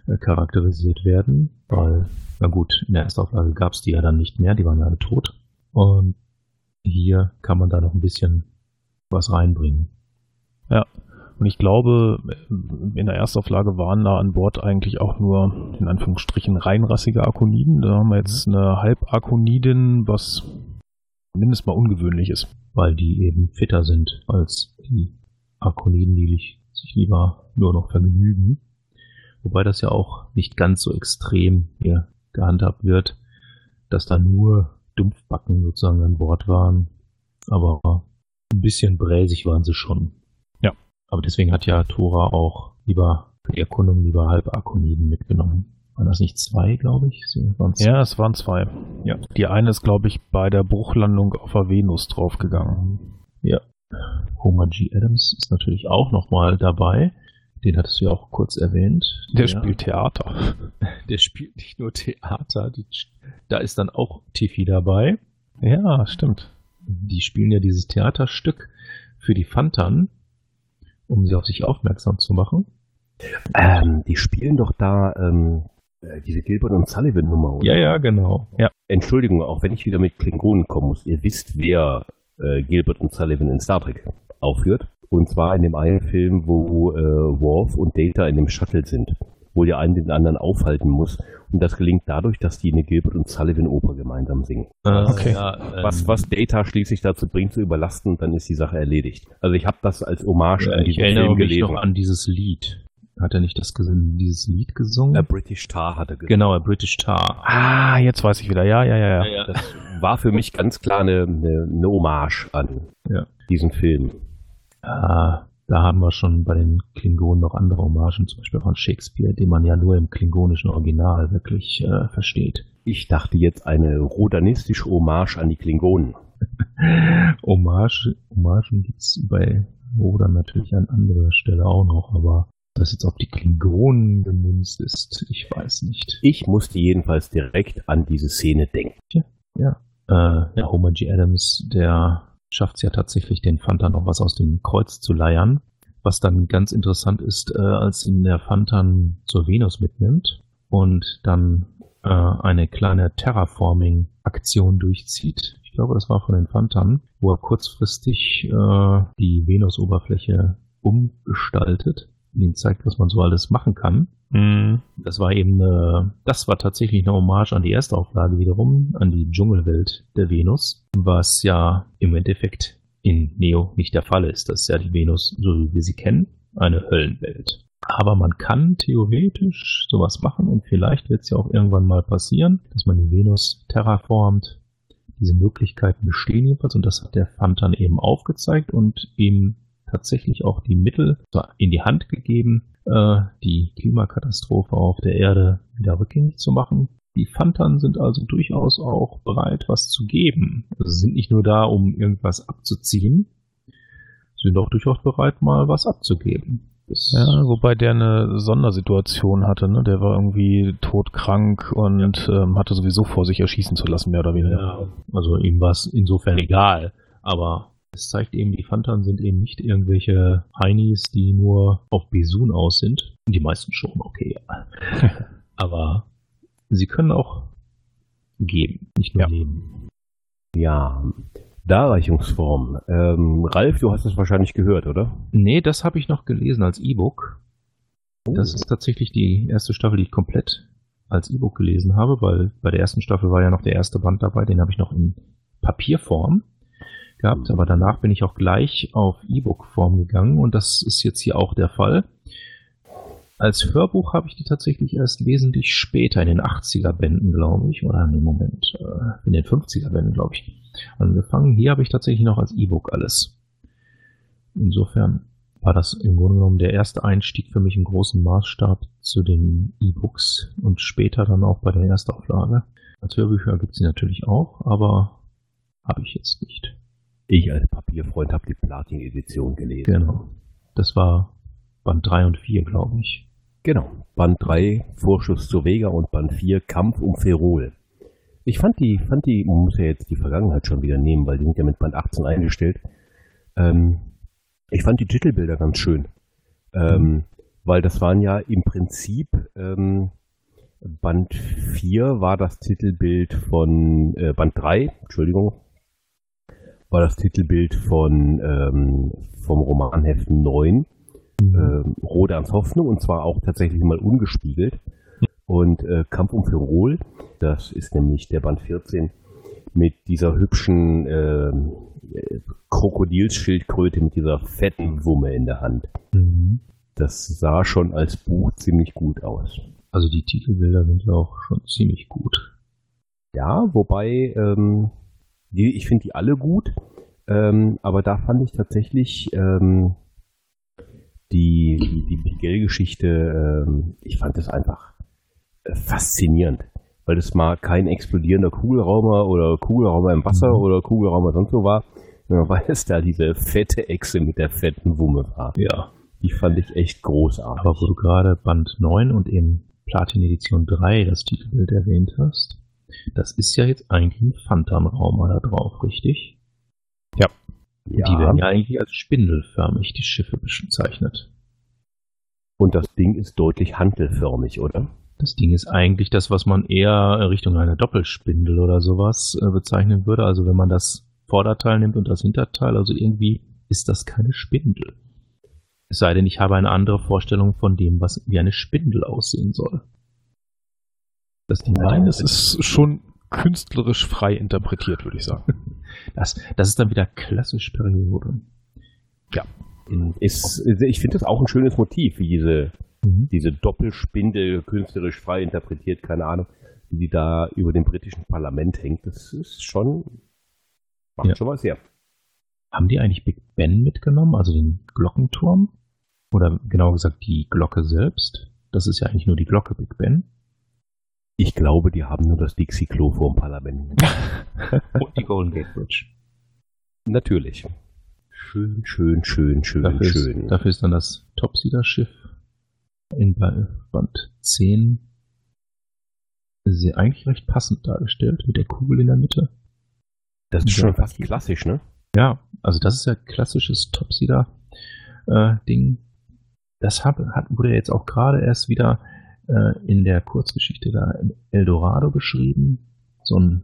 äh, charakterisiert werden, weil, na gut, in der Erstauflage gab es die ja dann nicht mehr, die waren alle tot. Und hier kann man da noch ein bisschen was reinbringen. Ja, und ich glaube, in der Erstauflage waren da an Bord eigentlich auch nur, in Anführungsstrichen, reinrassige Arkoniden. Da haben wir jetzt mhm. eine Halbarkonidin, was mindestens mal ungewöhnlich ist weil die eben fitter sind als die Arkoniden, die sich lieber nur noch vergnügen. Wobei das ja auch nicht ganz so extrem hier gehandhabt wird, dass da nur Dumpfbacken sozusagen an Bord waren. Aber ein bisschen bräsig waren sie schon. Ja. Aber deswegen hat ja Tora auch lieber die Erkundung über Halbarkoniden mitgenommen. Waren das nicht zwei, glaube ich? Ja, es waren zwei. Ja. Die eine ist, glaube ich, bei der Bruchlandung auf der Venus draufgegangen. Ja. Homer G. Adams ist natürlich auch nochmal dabei. Den hattest du ja auch kurz erwähnt. Der, der spielt Theater. [LAUGHS] Der spielt nicht nur Theater, die, da ist dann auch Tiffy dabei. Ja, stimmt. Die spielen ja dieses Theaterstück für die Fantan, um sie auf sich aufmerksam zu machen. Ähm, die spielen doch da ähm, äh, diese Gilbert und Sullivan Nummer. Ja, ja, genau. Ja. Entschuldigung, auch wenn ich wieder mit Klingonen kommen muss. Ihr wisst, wer äh, Gilbert und Sullivan in Star Trek aufführt. Und zwar in dem einen Film, wo äh, Worf und Data in dem Shuttle sind, wo der einen den anderen aufhalten muss. Und das gelingt dadurch, dass die eine Gilbert und Sullivan Oper gemeinsam singen. Äh, okay. Ja, ähm, was, was Data schließlich dazu bringt, zu überlasten, dann ist die Sache erledigt. Also ich habe das als Hommage ja, an diesen Film gelesen. Ich erinnere mich noch an dieses Lied. Hat er nicht das dieses Lied gesungen? A British Tar hat er gesungen. Genau, A British Tar. Ah, jetzt weiß ich wieder. Ja, ja, ja, ja. Das war für mich ganz klar eine, eine, eine Hommage an ja. diesen Film. Ah, da haben wir schon bei den Klingonen noch andere Hommagen, zum Beispiel von Shakespeare, den man ja nur im klingonischen Original wirklich äh, versteht. Ich dachte jetzt eine rodanistische Hommage an die Klingonen. [LAUGHS] Hommage, Hommagen gibt's bei Rodan natürlich an anderer Stelle auch noch, aber das jetzt auf die Klingonen gemünzt ist, ich weiß nicht. Ich musste jedenfalls direkt an diese Szene denken. Ja, ja. Äh, ja Homer G. Adams, der schafft es ja tatsächlich, den Fantan noch was aus dem Kreuz zu leiern. Was dann ganz interessant ist, äh, als ihn der Fantan zur Venus mitnimmt und dann äh, eine kleine Terraforming-Aktion durchzieht. Ich glaube, das war von den Fantan, wo er kurzfristig äh, die Venus-Oberfläche umgestaltet, ihnen zeigt, was man so alles machen kann. Mhm. Das war eben, äh, das war tatsächlich eine Hommage an die erste Auflage wiederum, an die Dschungelwelt der Venus, was ja im Endeffekt in Neo nicht der Fall ist. Das ist ja die Venus, so wie wir sie kennen, eine Höllenwelt. Aber man kann theoretisch sowas machen und vielleicht wird es ja auch irgendwann mal passieren, dass man die Venus terraformt. Diese Möglichkeiten bestehen jedenfalls und das hat der Fantan eben aufgezeigt und ihm tatsächlich auch die Mittel in die Hand gegeben, äh, die Klimakatastrophe auf der Erde wieder rückgängig zu machen. Die Fantan sind also durchaus auch bereit, was zu geben. Also sie sind nicht nur da, um irgendwas abzuziehen, sind auch durchaus bereit, mal was abzugeben. Ja, wobei der eine Sondersituation hatte, ne? Der war irgendwie todkrank und ja. ähm, hatte sowieso vor, sich erschießen zu lassen, mehr oder weniger. Ja, also ihm war es insofern egal. Aber es zeigt eben, die Fantan sind eben nicht irgendwelche Heinis, die nur auf Besun aus sind. Die meisten schon, okay. [LAUGHS] Aber sie können auch geben, nicht nur ja. leben. Ja, Darreichungsform. Ähm, Ralf, du hast es wahrscheinlich gehört, oder? Nee, das habe ich noch gelesen als E-Book. Oh. Das ist tatsächlich die erste Staffel, die ich komplett als E-Book gelesen habe, weil bei der ersten Staffel war ja noch der erste Band dabei, den habe ich noch in Papierform gehabt, aber danach bin ich auch gleich auf E-Book-Form gegangen und das ist jetzt hier auch der Fall. Als Hörbuch habe ich die tatsächlich erst wesentlich später in den 80er Bänden, glaube ich, oder im Moment, äh, in den 50er Bänden, glaube ich, angefangen. Hier habe ich tatsächlich noch als E-Book alles. Insofern war das im Grunde genommen der erste Einstieg für mich im großen Maßstab zu den E-Books und später dann auch bei der Erstauflage. Als Hörbücher gibt es sie natürlich auch, aber habe ich jetzt nicht. Ich als Papierfreund habe die Platin-Edition gelesen. Genau. Das war Band 3 und 4, glaube ich. Genau. Band 3 Vorschuss zur Vega und Band 4 Kampf um Ferol. Ich fand die, fand die, man muss ja jetzt die Vergangenheit schon wieder nehmen, weil die sind ja mit Band 18 eingestellt. Ähm, ich fand die Titelbilder ganz schön. Ähm, weil das waren ja im Prinzip ähm, Band 4 war das Titelbild von äh, Band 3, Entschuldigung, war das Titelbild von ähm, vom Romanheft 9, mhm. ähm, Rodans Hoffnung, und zwar auch tatsächlich mal ungespiegelt. Und äh, Kampf um Firol, das ist nämlich der Band 14 mit dieser hübschen äh, Krokodilsschildkröte mit dieser fetten Wumme in der Hand. Mhm. Das sah schon als Buch ziemlich gut aus. Also die Titelbilder sind ja auch schon ziemlich gut. Ja, wobei ähm, die, ich finde die alle gut, ähm, aber da fand ich tatsächlich ähm, die, die, die Pigel-Geschichte, ähm, ich fand das einfach äh, faszinierend. Weil das mal kein explodierender Kugelraumer oder Kugelraumer im Wasser mhm. oder Kugelraumer sonst wo war, sondern weil es da diese fette Echse mit der fetten Wumme war. Ja. Die fand ich echt großartig. Aber wo du gerade Band 9 und eben Platin Edition 3 das Titelbild erwähnt hast, das ist ja jetzt eigentlich ein Phantom-Raumer da drauf, richtig? Ja. ja. Die werden ja eigentlich als spindelförmig, die Schiffe bezeichnet. Und das Ding ist deutlich hantelförmig, oder? Das Ding ist eigentlich das, was man eher Richtung einer Doppelspindel oder sowas äh, bezeichnen würde. Also wenn man das Vorderteil nimmt und das Hinterteil, also irgendwie ist das keine Spindel. Es sei denn, ich habe eine andere Vorstellung von dem, was wie eine Spindel aussehen soll. Das Nein, es ist schon künstlerisch frei interpretiert, würde ich sagen. [LAUGHS] Das, das ist dann wieder klassisch Periode. Ja. Ist, ich finde das auch ein schönes Motiv, wie diese, mhm. diese Doppelspindel künstlerisch frei interpretiert, keine Ahnung, wie die da über dem britischen Parlament hängt. Das ist schon, macht ja. schon was her. Haben die eigentlich Big Ben mitgenommen, also den Glockenturm? Oder genau gesagt die Glocke selbst? Das ist ja eigentlich nur die Glocke Big Ben. Ich glaube, die haben nur das Dixie-Klo vor dem Parlament. [LAUGHS] Und die Golden Gate Bridge. Natürlich. Schön, schön, schön, schön, dafür schön. Ist, dafür ist dann das Topsider-Schiff in Band 10 sehr eigentlich recht passend dargestellt, mit der Kugel in der Mitte. Das ist schon fast klassisch, ne? Ja, also das ist ja klassisches Topsider-Ding. Äh, das hat, hat, wurde jetzt auch gerade erst wieder äh, in der Kurzgeschichte da Eldorado beschrieben. So ein,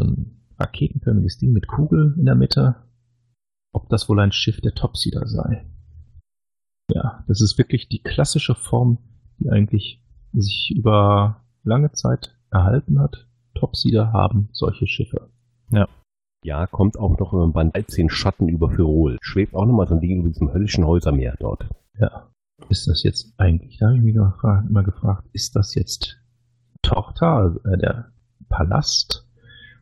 so ein raketenförmiges Ding mit Kugel in der Mitte. Ob das wohl ein Schiff der Topsider sei. Ja, das ist wirklich die klassische Form, die eigentlich sich über lange Zeit erhalten hat. Topsider haben solche Schiffe. Ja. Ja, kommt auch noch im Band 13 Schatten über Firol. Schwebt auch nochmal so ein Ding über diesem höllischen Häusermeer dort. Ja ist das jetzt eigentlich, da habe ich mich gefragt, immer gefragt, ist das jetzt Tochter, äh, der Palast,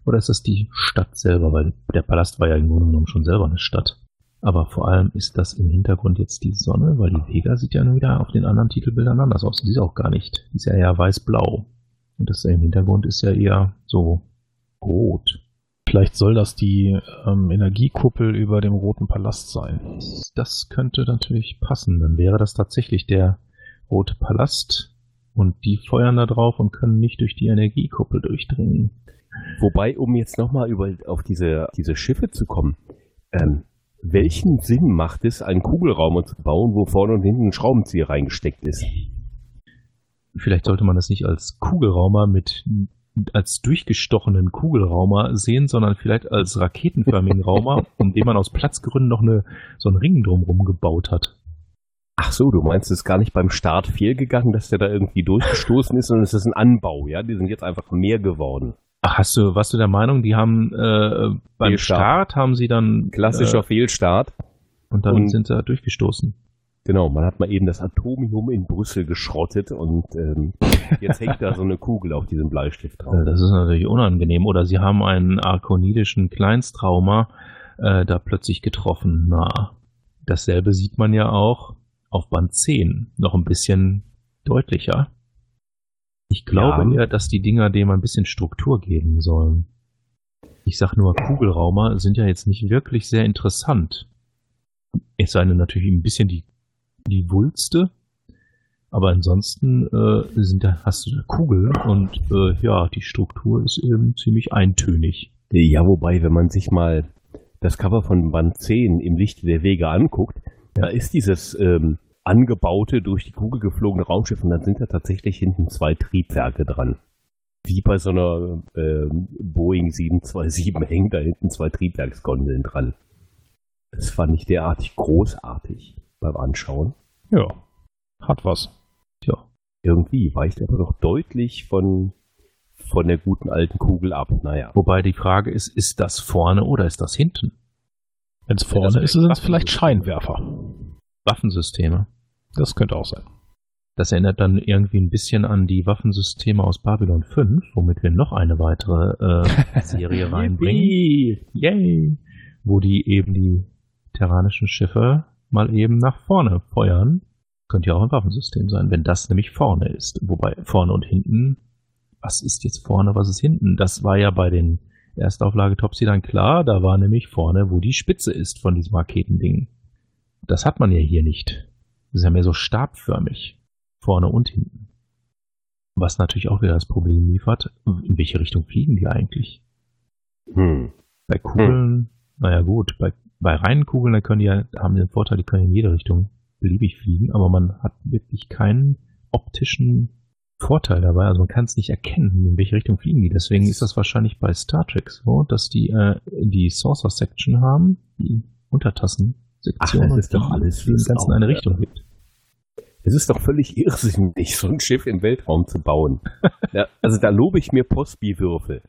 oder ist das die Stadt selber? Weil der Palast war ja im Grunde genommen schon selber eine Stadt. Aber vor allem ist das im Hintergrund jetzt die Sonne, weil die Vega sieht ja nur wieder auf den anderen Titelbildern anders aus. Die ist auch gar nicht. Die ist ja eher weiß-blau. Und das im Hintergrund ist ja eher so rot. Vielleicht soll das die ähm, Energiekuppel über dem Roten Palast sein. Das könnte natürlich passen. Dann wäre das tatsächlich der Rote Palast und die feuern da drauf und können nicht durch die Energiekuppel durchdringen. Wobei, um jetzt nochmal auf diese, diese Schiffe zu kommen, ähm, welchen Sinn macht es, einen Kugelraum zu bauen, wo vorne und hinten ein Schraubenzieher reingesteckt ist? Vielleicht sollte man das nicht als Kugelraumer mit als durchgestochenen Kugelraumer sehen, sondern vielleicht als raketenförmigen Raumer, [LAUGHS] um den man aus Platzgründen noch eine, so einen Ring drumherum gebaut hat. Ach so, du meinst, es ist gar nicht beim Start fehlgegangen, dass der da irgendwie durchgestoßen ist, sondern es ist ein Anbau, ja? Die sind jetzt einfach mehr geworden. Ach, hast du, warst du der Meinung, die haben äh, beim Fehlstart. Start haben sie dann klassischer äh, Fehlstart und dann und sind sie durchgestoßen. Genau, man hat mal eben das Atomium in Brüssel geschrottet und ähm, jetzt hängt da so eine Kugel auf diesem Bleistift drauf. Das ist natürlich unangenehm. Oder sie haben einen arkonidischen Kleinstrauma äh, da plötzlich getroffen. Na, dasselbe sieht man ja auch auf Band 10 noch ein bisschen deutlicher. Ich glaube ja. eher, dass die Dinger dem ein bisschen Struktur geben sollen. Ich sag nur, Kugelraumer sind ja jetzt nicht wirklich sehr interessant. Es sei denn natürlich ein bisschen die die Wulste. Aber ansonsten äh, sind da, hast du eine Kugel und äh, ja, die Struktur ist eben ziemlich eintönig. Ja, wobei, wenn man sich mal das Cover von Band 10 im Lichte der Wege anguckt, da ist dieses ähm, angebaute, durch die Kugel geflogene Raumschiff und dann sind da tatsächlich hinten zwei Triebwerke dran. Wie bei so einer äh, Boeing 727 hängen da hinten zwei Triebwerksgondeln dran. Das fand ich derartig großartig beim Anschauen. Ja, hat was. Tja, irgendwie weicht aber doch deutlich von, von der guten alten Kugel ab. Naja. Wobei die Frage ist, ist das vorne oder ist das hinten? Wenn es vorne ist, sind es vielleicht Scheinwerfer. Waffensysteme. Das könnte auch sein. Das erinnert dann irgendwie ein bisschen an die Waffensysteme aus Babylon 5, womit wir noch eine weitere äh, [LAUGHS] Serie reinbringen. Yay! Wo die eben die terranischen Schiffe mal eben nach vorne feuern. Könnte ja auch ein Waffensystem sein, wenn das nämlich vorne ist. Wobei vorne und hinten, was ist jetzt vorne, was ist hinten? Das war ja bei den Erstauflage Topsy dann klar, da war nämlich vorne, wo die Spitze ist von diesem Raketending. Das hat man ja hier nicht. Das ist ja mehr so stabförmig. Vorne und hinten. Was natürlich auch wieder das Problem liefert, in welche Richtung fliegen die eigentlich? Hm. Bei Kugeln, hm. naja gut, bei, bei reinen Kugeln, da können die ja, haben die den Vorteil, die können in jede Richtung beliebig fliegen, aber man hat wirklich keinen optischen Vorteil dabei. Also man kann es nicht erkennen, in welche Richtung fliegen die. Deswegen ist das wahrscheinlich bei Star Trek so, dass die äh, die Saucer Section haben, die Untertassen Sektion Ach, das ist doch alles ganz in eine Richtung gibt. Es ist doch völlig irrsinnig, so ein Schiff im Weltraum zu bauen. [LAUGHS] ja, also da lobe ich mir Postbi-Würfel.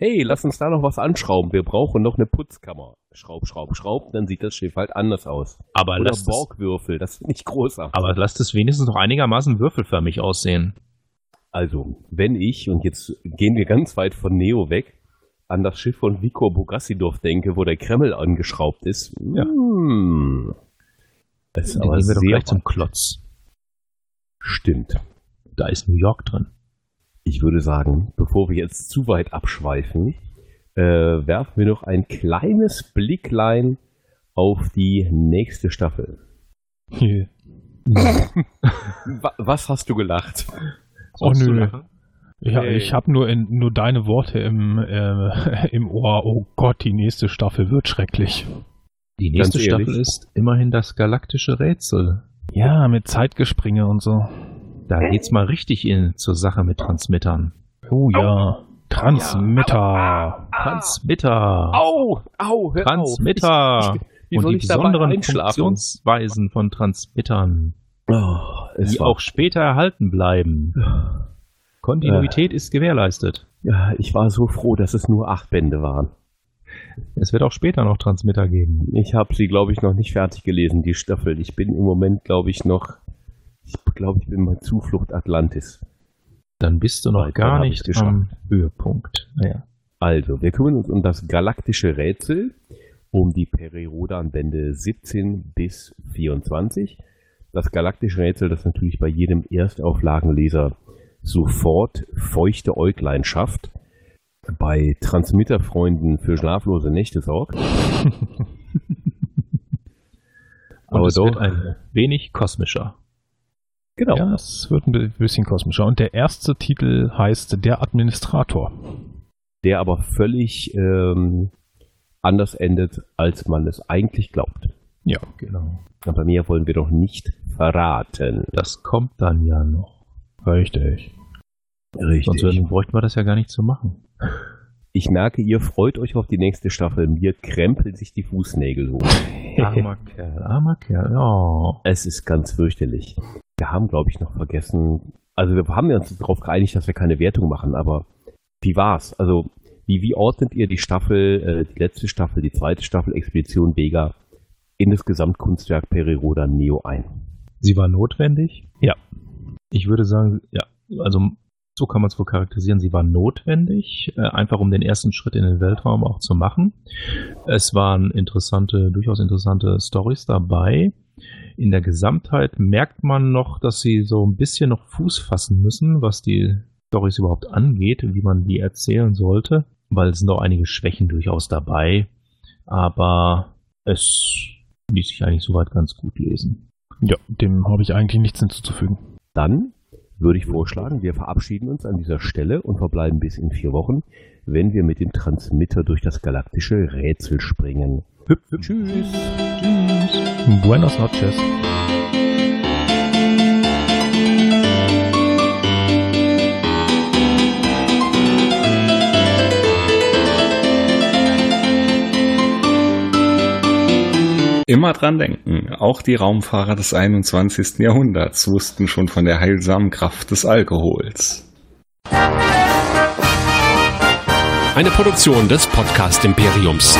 Hey, lass uns da noch was anschrauben. Wir brauchen noch eine Putzkammer. Schraub, schraub, schraub, dann sieht das Schiff halt anders aus. Aber Oder Borgwürfel, das finde ich großartig. Aber lasst es wenigstens noch einigermaßen würfelförmig aussehen. Also, wenn ich, und jetzt gehen wir ganz weit von Neo weg, an das Schiff von Vico Bogassidov denke, wo der Kreml angeschraubt ist. Ja. Hm. Das ist aber wir doch gleich zum Klotz. Stimmt. Da ist New York drin. Ich würde sagen, bevor wir jetzt zu weit abschweifen, äh, werfen wir noch ein kleines Blicklein auf die nächste Staffel. [LAUGHS] Was hast du gelacht? Oh nö. Ja, hey. ich habe nur, nur deine Worte im, äh, [LAUGHS] im Ohr. Oh Gott, die nächste Staffel wird schrecklich. Die nächste Staffel ist immerhin das galaktische Rätsel. Ja, mit Zeitgespringe und so. Da geht's mal richtig in zur Sache mit Transmittern. Oh ja. Transmitter. Transmitter. Au, au, hör Transmitter. Ich, ich, und die besonderen Funktionsweisen von Transmittern. Oh, die auch später erhalten bleiben. Kontinuität äh, ist gewährleistet. Ja, ich war so froh, dass es nur acht Bände waren. Es wird auch später noch Transmitter geben. Ich habe sie, glaube ich, noch nicht fertig gelesen, die Staffel. Ich bin im Moment, glaube ich, noch. Ich glaube, ich bin bei Zuflucht Atlantis. Dann bist du noch Weil, gar nicht am Höhepunkt. Naja. Also, wir kümmern uns um das galaktische Rätsel, um die Perirodan-Bände 17 bis 24. Das galaktische Rätsel, das natürlich bei jedem Erstauflagenleser sofort feuchte Äuglein schafft, bei Transmitterfreunden für schlaflose Nächte sorgt. [LAUGHS] Aber es doch wird ein wenig kosmischer. Genau. Ja, es wird ein bisschen kosmischer. Und der erste Titel heißt Der Administrator. Der aber völlig ähm, anders endet, als man es eigentlich glaubt. Ja, genau. Aber mehr wollen wir doch nicht verraten. Das kommt dann ja noch. Richtig. Richtig. Sonst bräuchten wir das ja gar nicht zu machen. Ich merke, ihr freut euch auf die nächste Staffel. Mir krempeln sich die Fußnägel hoch. [LAUGHS] armer Kerl, armer Kerl. Oh. Es ist ganz fürchterlich. Wir haben, glaube ich, noch vergessen. Also wir haben uns darauf geeinigt, dass wir keine Wertung machen, aber wie war's? Also wie, wie ordnet ihr die Staffel, äh, die letzte Staffel, die zweite Staffel Expedition Vega in das Gesamtkunstwerk Periroda Neo ein? Sie war notwendig? Ja. Ich würde sagen, ja. Also so kann man es wohl charakterisieren, sie war notwendig, äh, einfach um den ersten Schritt in den Weltraum auch zu machen. Es waren interessante, durchaus interessante Stories dabei. In der Gesamtheit merkt man noch, dass sie so ein bisschen noch Fuß fassen müssen, was die Stories überhaupt angeht, wie man die erzählen sollte, weil es sind auch einige Schwächen durchaus dabei, aber es ließ sich eigentlich soweit ganz gut lesen. Ja, dem habe ich eigentlich nichts hinzuzufügen. Dann würde ich vorschlagen, wir verabschieden uns an dieser Stelle und verbleiben bis in vier Wochen, wenn wir mit dem Transmitter durch das galaktische Rätsel springen. Hüp, hüp. Tschüss. Tschüss. Buenos noches. Immer dran denken, auch die Raumfahrer des 21. Jahrhunderts wussten schon von der heilsamen Kraft des Alkohols. Eine Produktion des Podcast Imperiums.